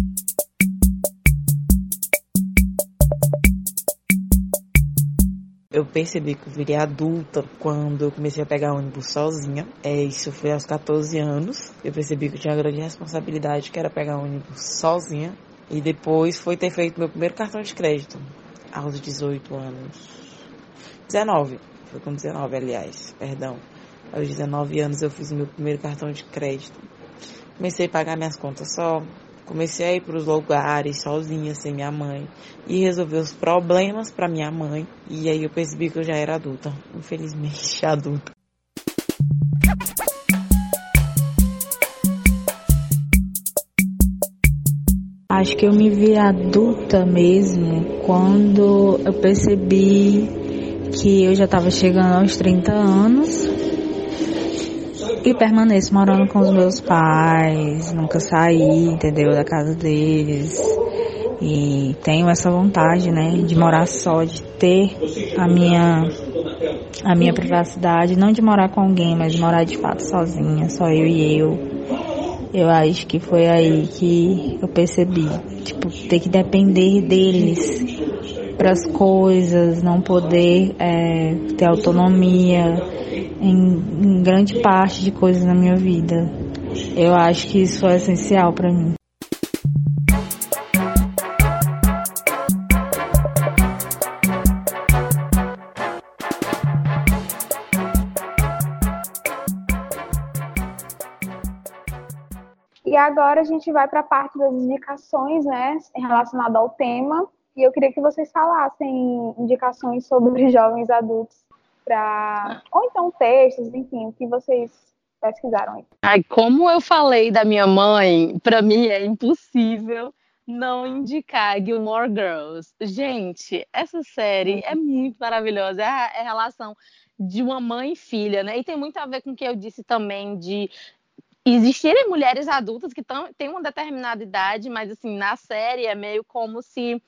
Eu percebi que eu virei adulta quando eu comecei a pegar ônibus sozinha. É, isso foi aos 14 anos. Eu percebi que eu tinha uma grande responsabilidade, que era pegar ônibus sozinha. E depois foi ter feito meu primeiro cartão de crédito, aos 18 anos. 19. Foi com 19, aliás, perdão. Aos 19 anos eu fiz meu primeiro cartão de crédito. Comecei a pagar minhas contas só, Comecei a ir para os lugares sozinha, sem minha mãe, e resolver os problemas para minha mãe. E aí eu percebi que eu já era adulta, infelizmente adulta. Acho que eu me vi adulta mesmo quando eu percebi que eu já estava chegando aos 30 anos e permaneço morando com os meus pais, nunca saí, entendeu, da casa deles. E tenho essa vontade, né, de morar só, de ter a minha a minha privacidade, não de morar com alguém, mas de morar de fato sozinha, só eu e eu. Eu acho que foi aí que eu percebi, tipo, ter que depender deles para as coisas, não poder é, ter autonomia, em, em grande parte de coisas na minha vida. Eu acho que isso é essencial para mim. E agora a gente vai para a parte das indicações, né, relacionada ao tema. E eu queria que vocês falassem indicações sobre jovens adultos para ou então textos, enfim, o que vocês pesquisaram aí. Ai, como eu falei da minha mãe, para mim é impossível não indicar Gilmore Girls. Gente, essa série é muito maravilhosa. É a, é a relação de uma mãe e filha, né? E tem muito a ver com o que eu disse também de existirem mulheres adultas que têm uma determinada idade, mas assim, na série é meio como se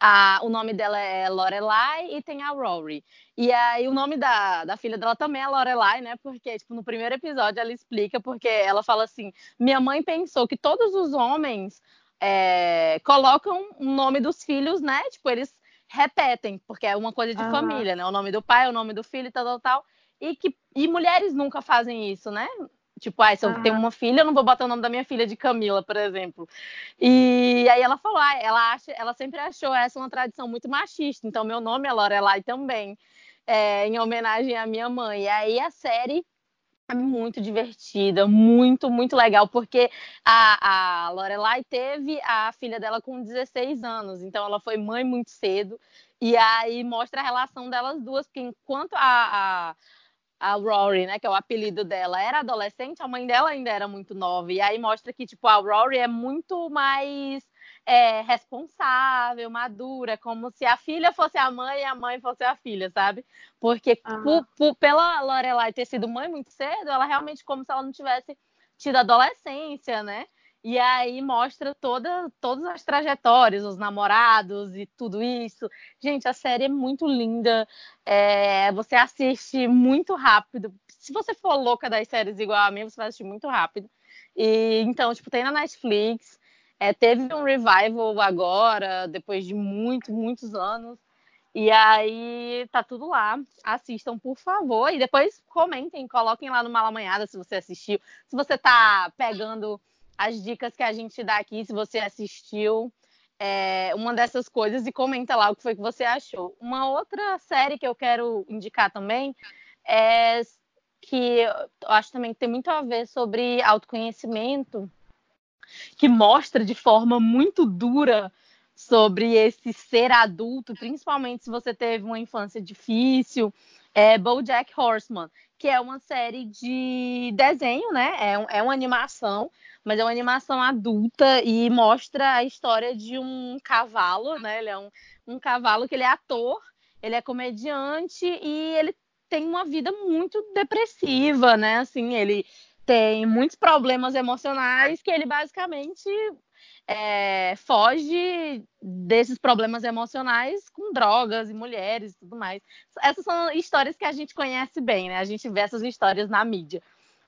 a, o nome dela é Lorelai e tem a Rory. E aí o nome da, da filha dela também é Lorelai, né? Porque, tipo, no primeiro episódio ela explica, porque ela fala assim: minha mãe pensou que todos os homens é, colocam o nome dos filhos, né? Tipo, eles repetem, porque é uma coisa de família, né? O nome do pai, o nome do filho e tal, tal, tal. E, que, e mulheres nunca fazem isso, né? Tipo, ah, se eu Ah. tenho uma filha, eu não vou botar o nome da minha filha de Camila, por exemplo. E aí ela falou, ah, ela, acha, ela sempre achou essa uma tradição muito machista. Então, meu nome é Lorelai também, é, em homenagem à minha mãe. E aí a série é muito divertida, muito, muito legal, porque a, a Lorelai teve a filha dela com 16 anos, então ela foi mãe muito cedo, e aí mostra a relação delas duas, porque enquanto a, a, a Rory, né, que é o apelido dela, era adolescente, a mãe dela ainda era muito nova, e aí mostra que, tipo, a Rory é muito mais é, responsável, madura, como se a filha fosse a mãe e a mãe fosse a filha, sabe? Porque Ah. por- por- pela Lorelai ter sido mãe muito cedo, ela realmente como se ela não tivesse tido adolescência, né? E aí mostra toda, todas as trajetórias, os namorados e tudo isso. Gente, a série é muito linda. é, você assiste muito rápido. Se você for louca das séries igual a mim, você vai assistir muito rápido. E então, tipo, tem na Netflix. é, teve um revival agora, depois de muito, muitos anos. E aí tá tudo lá. Assistam, por favor. E depois comentem, coloquem lá no Malamanhada se você assistiu. Se você tá pegando as dicas que a gente dá aqui, se você assistiu é, uma dessas coisas e comenta lá o que foi que você achou. Uma outra série que eu quero indicar também é que eu acho também que tem muito a ver sobre autoconhecimento, que mostra de forma muito dura sobre esse ser adulto, principalmente se você teve uma infância difícil, é BoJack Horseman, que é uma série de desenho, né? É, um- é uma animação, mas é uma animação adulta e mostra a história de um cavalo, né? Ele é um, um cavalo que ele é ator, ele é comediante e ele tem uma vida muito depressiva, né? Assim, ele tem muitos problemas emocionais que ele basicamente é, foge desses problemas emocionais com drogas e mulheres e tudo mais. Essas são histórias que a gente conhece bem, né? A gente vê essas histórias na mídia.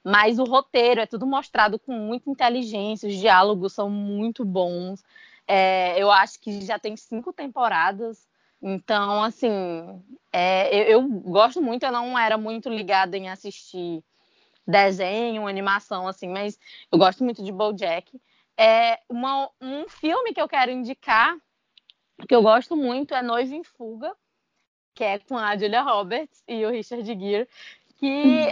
Mas o roteiro é tudo mostrado com muita inteligência, os diálogos são muito bons. É, eu acho que já tem cinco temporadas. Então, assim, é, eu, eu gosto muito, eu não era muito ligada em assistir desenho, animação, assim, mas eu gosto muito de BoJack. É uma, um filme que eu quero indicar, que eu gosto muito, é Noiva em Fuga, que é com a Julia Roberts e o Richard Gere, que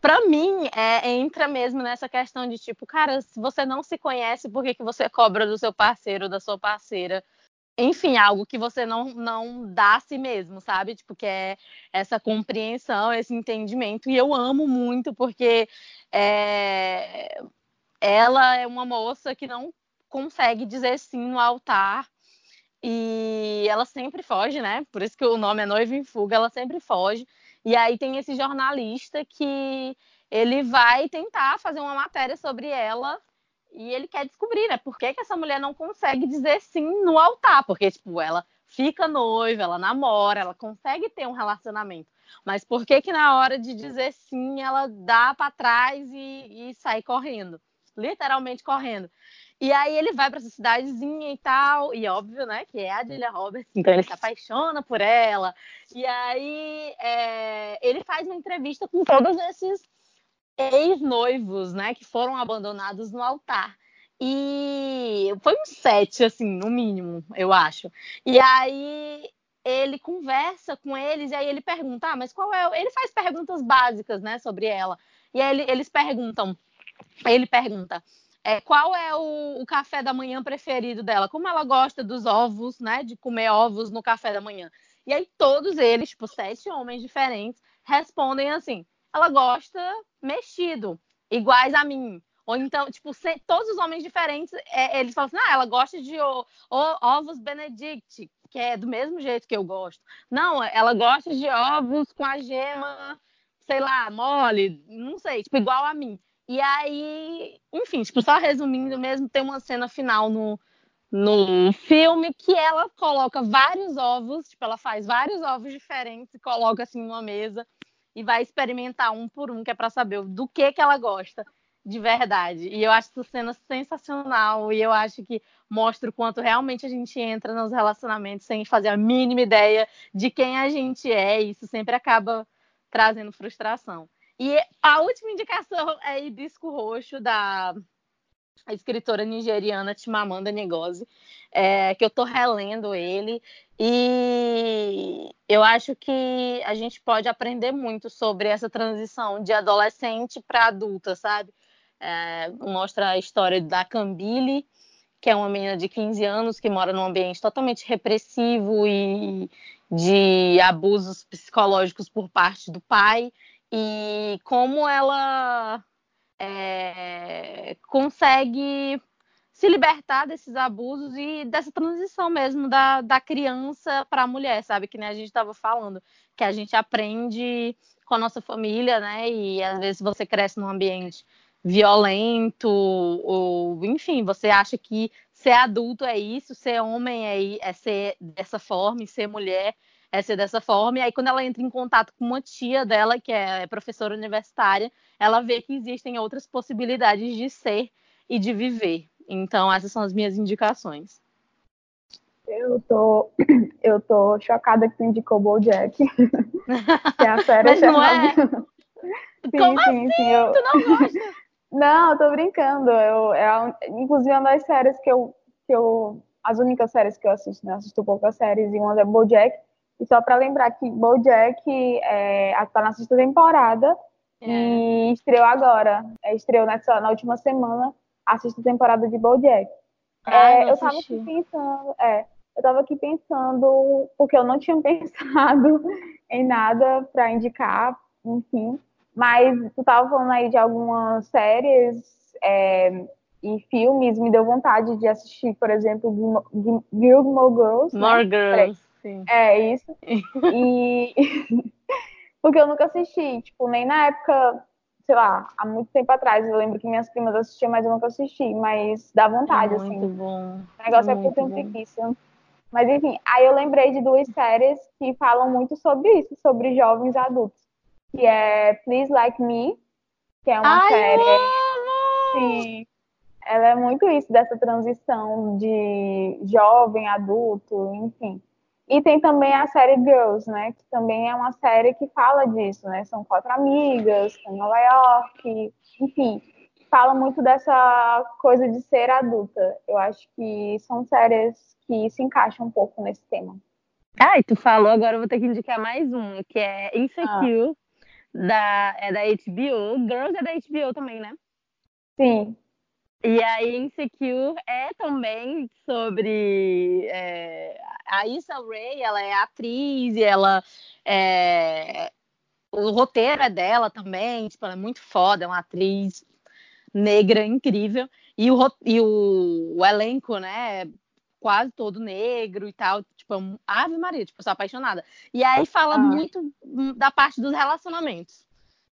para mim é, entra mesmo nessa questão de tipo, cara, se você não se conhece, por que, que você cobra do seu parceiro, da sua parceira? Enfim, algo que você não, não dá a si mesmo, sabe? Tipo, que é essa compreensão, esse entendimento. E eu amo muito, porque é, ela é uma moça que não consegue dizer sim no altar. E ela sempre foge, né? Por isso que o nome é Noiva em Fuga, ela sempre foge. E aí tem esse jornalista que ele vai tentar fazer uma matéria sobre ela e ele quer descobrir, né? Por que, que essa mulher não consegue dizer sim no altar? Porque, tipo, ela fica noiva, ela namora, ela consegue ter um relacionamento. Mas por que que na hora de dizer sim, ela dá para trás e, e sai correndo? Literalmente correndo. E aí ele vai para essa cidadezinha e tal, e óbvio, né, que é a Julia Roberts, então ele se apaixona por ela. E aí é, ele faz uma entrevista com todos esses ex-noivos, né, que foram abandonados no altar. E foi um sete, assim, no mínimo, eu acho. E aí ele conversa com eles e aí ele pergunta, ah, mas qual é? o-" Ele faz perguntas básicas, né, sobre ela. E aí ele- eles perguntam, ele pergunta, é, qual é o, o café da manhã preferido dela? Como ela gosta dos ovos, né, de comer ovos no café da manhã? E aí todos eles, tipo, sete homens diferentes, respondem assim: ela gosta mexido, iguais a mim. Ou então, tipo, se- todos os homens diferentes, é, eles falam assim: ah, ela gosta de o- o- ovos Benedict, que é do mesmo jeito que eu gosto. Não, ela gosta de ovos com a gema, sei lá, mole, não sei, tipo, igual a mim. E aí, enfim, tipo, só resumindo mesmo, tem uma cena final no, no filme que ela coloca vários ovos, tipo, ela faz vários ovos diferentes coloca assim numa mesa e vai experimentar um por um, que é para saber do que que ela gosta de verdade. E eu acho essa cena sensacional e eu acho que mostra o quanto realmente a gente entra nos relacionamentos sem fazer a mínima ideia de quem a gente é, e isso sempre acaba trazendo frustração. E a última indicação é Hibisco Roxo, da escritora nigeriana Chimamanda Ngozi, é, que eu tô relendo ele. E eu acho que a gente pode aprender muito sobre essa transição de adolescente para adulta, sabe? É, mostra a história da Cambile, que é uma menina de 15 anos que mora num ambiente totalmente repressivo e de abusos psicológicos por parte do pai, e como ela é, consegue se libertar desses abusos e dessa transição mesmo da, da criança para a mulher, sabe? Que nem a gente estava falando, que a gente aprende com a nossa família, né? E às vezes você cresce num ambiente violento, ou enfim, você acha que ser adulto é isso, ser homem é, é ser dessa forma, e ser mulher é ser dessa forma. E aí, quando ela entra em contato com uma tia dela, que é professora universitária, ela vê que existem outras possibilidades de ser e de viver. Então, essas são as minhas indicações. Eu tô, eu tô chocada que tu indicou Bojack. que é a série Mas não é? Sim, Como sim, sim. Eu... Tu não gosta? Não, eu tô brincando. Eu, é, inclusive, uma das séries que eu, que eu. As únicas séries que eu assisto, né? Eu assisto poucas séries, e uma é Bojack. E só pra lembrar que Bojack é, a- tá na sexta temporada e estreou agora. É, estreou nessa, na última semana a sexta temporada de Bojack. Ah, É, eu tava assisti. aqui pensando, é, eu tava aqui pensando, porque eu não tinha pensado em nada para indicar, enfim, mas tu tava falando aí de algumas séries é, e filmes, me deu vontade de assistir, por exemplo, Gilmo- Gil- Gilmore Girls, né? More Girls. Sim. É isso. E porque eu nunca assisti, tipo, nem na época, sei lá, há muito tempo atrás. Eu lembro que minhas primas assistiam, mas eu nunca assisti. Mas dá vontade, é assim. muito bom. O negócio é, é por ter muito bom. preguiça. Mas enfim, aí eu lembrei de duas séries que falam muito sobre isso, sobre jovens adultos. Que é Please Like Me, que é uma Ai, série. eu! Sim, ela é muito isso, dessa transição de jovem, adulto, enfim. E tem também a série Girls, né? Que também é uma série que fala disso, né? São quatro amigas, estão em Nova York, enfim. Fala muito dessa coisa de ser adulta. Eu acho que são séries que se encaixam um pouco nesse tema. Ai, tu falou, agora eu vou ter que indicar mais um, que é Insecure, da, é da HBO. Girls é da HBO também, né? Sim, E aí, Insecure é também sobre é, a Issa Rae, ela é atriz, e ela é, o roteiro é dela também, tipo, ela é muito foda, é uma atriz negra incrível, e o, e o, o elenco, né, é quase todo negro e tal, tipo, é Ave Maria, tipo, sou apaixonada. E aí fala Ah. muito da parte dos relacionamentos,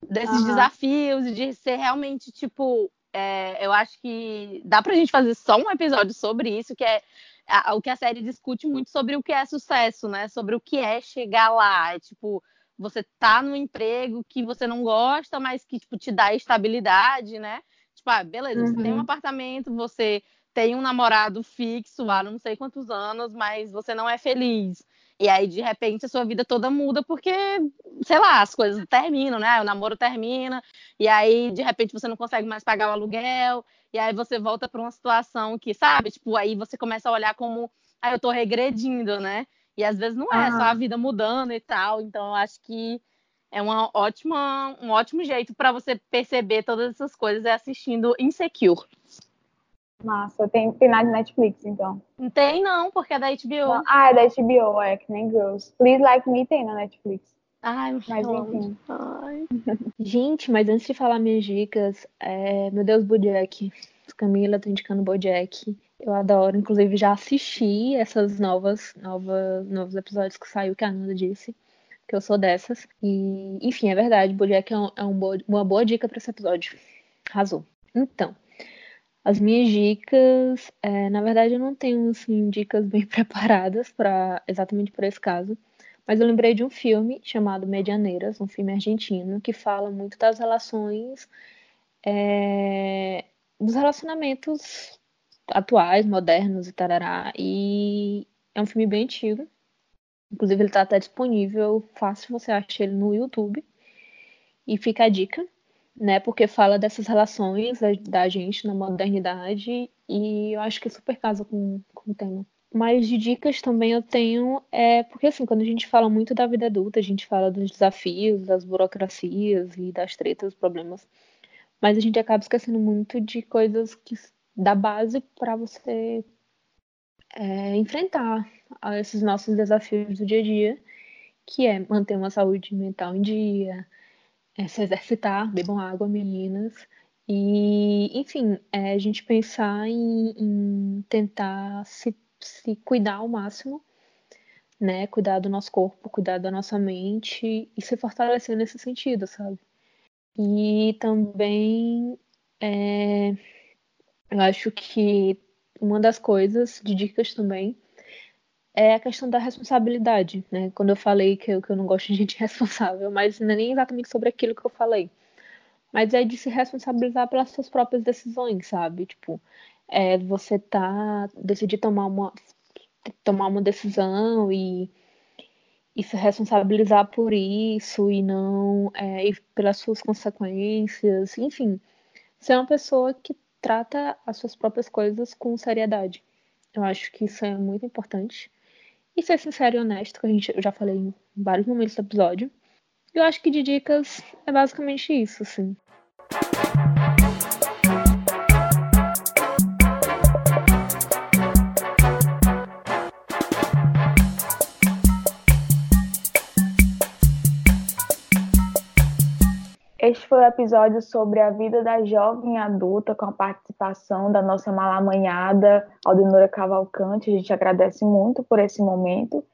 desses desafios de ser realmente, tipo, é, eu acho que dá pra gente fazer só um episódio sobre isso, que é a- o que a série discute muito sobre o que é sucesso, né? Sobre o que é chegar lá. É, tipo, você tá num emprego que você não gosta, mas que tipo, te dá estabilidade, né? Tipo, ah, beleza, você tem um Uhum. apartamento, você tem um namorado fixo há não sei quantos anos, mas você não é feliz. E aí, de repente, a sua vida toda muda porque, sei lá, as coisas terminam, né? O namoro termina, e aí, de repente, você não consegue mais pagar o aluguel, e aí você volta para uma situação que, sabe, tipo, aí você começa a olhar como, ah, eu tô regredindo, né? E às vezes não é, só a vida mudando e tal. Então, eu acho que é uma ótima, um ótimo jeito para você perceber todas essas coisas é assistindo Insecure. Massa. Tem, tem na Netflix, então. Não tem, não, porque é da HBO. Não- Ah, é da HBO, é que nem Girls. Please Like Me tem na Netflix. Ai, Mas enfim. Ai. Gente, mas antes de falar minhas dicas, é, meu Deus, Bojack. Camila tá indicando Bojack. Eu adoro, inclusive já assisti essas novas, novas, novos episódios que saiu, que a Nanda disse, que eu sou dessas. E, enfim, é verdade, Bojack é, um, é um boa- uma boa dica para esse episódio. Arrasou. Então, as minhas dicas, é, na verdade eu não tenho assim, dicas bem preparadas para exatamente para esse caso. Mas eu lembrei de um filme chamado Medianeiras, um filme argentino, que fala muito das relações, é, dos relacionamentos atuais, modernos e tarará. E é um filme bem antigo. Inclusive, ele está até disponível, fácil você acha ele no YouTube. E fica a dica, né? Porque fala dessas relações da, da gente na modernidade e eu acho que super casa com, com o tema. Mas de dicas também eu tenho, é porque assim, quando a gente fala muito da vida adulta, a gente fala dos desafios, das burocracias e das tretas, dos problemas. Mas a gente acaba esquecendo muito de coisas que da base para você é, enfrentar esses nossos desafios do dia a dia, que é manter uma saúde mental em dia, é se exercitar, bebam água, meninas, e, enfim, é a gente pensar em, em tentar se, se cuidar ao máximo, né? Cuidar do nosso corpo, cuidar da nossa mente e se fortalecer nesse sentido, sabe? E também é, eu acho que uma das coisas, de dicas também, é a questão da responsabilidade, né? Quando eu falei que eu, que eu não gosto de gente responsável, mas não é nem exatamente sobre aquilo que eu falei. Mas é de se responsabilizar pelas suas próprias decisões, sabe? Tipo, é você tá decidir tomar uma tomar uma decisão e, e se responsabilizar por isso e não é, e pelas suas consequências, enfim, ser uma pessoa que trata as suas próprias coisas com seriedade. Eu acho que isso é muito importante. E ser sincero e honesto, que a gente, eu já falei em vários momentos do episódio. Eu acho que de dicas é basicamente isso, assim. Este foi o episódio sobre a vida da jovem adulta, com a participação da nossa malamanhada Aldenora Cavalcante. A gente agradece muito por esse momento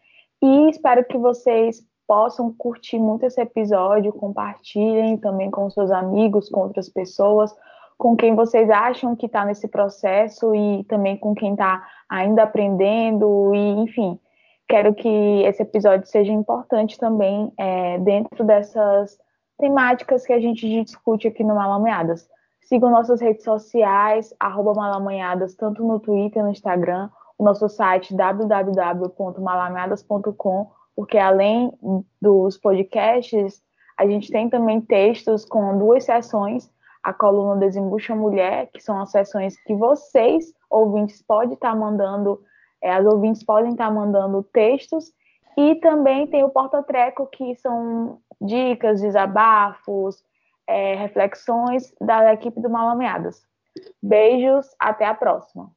e espero que vocês possam curtir muito esse episódio, compartilhem também com seus amigos, com outras pessoas, com quem vocês acham que está nesse processo e também com quem está ainda aprendendo e, enfim, quero que esse episódio seja importante também é, dentro dessas temáticas que a gente discute aqui no Malamanhadas. Sigam nossas redes sociais, arroba Malamanhadas, tanto no Twitter, no Instagram, o nosso site www.malamanhadas.com, porque além dos podcasts, a gente tem também textos com duas sessões, a coluna Desembucha Mulher, que são as sessões que vocês, ouvintes, podem estar mandando, é, as ouvintes podem estar mandando textos, e também tem o Porta Treco, que são dicas, desabafos, é, reflexões da equipe do Malameadas. Beijos, até a próxima.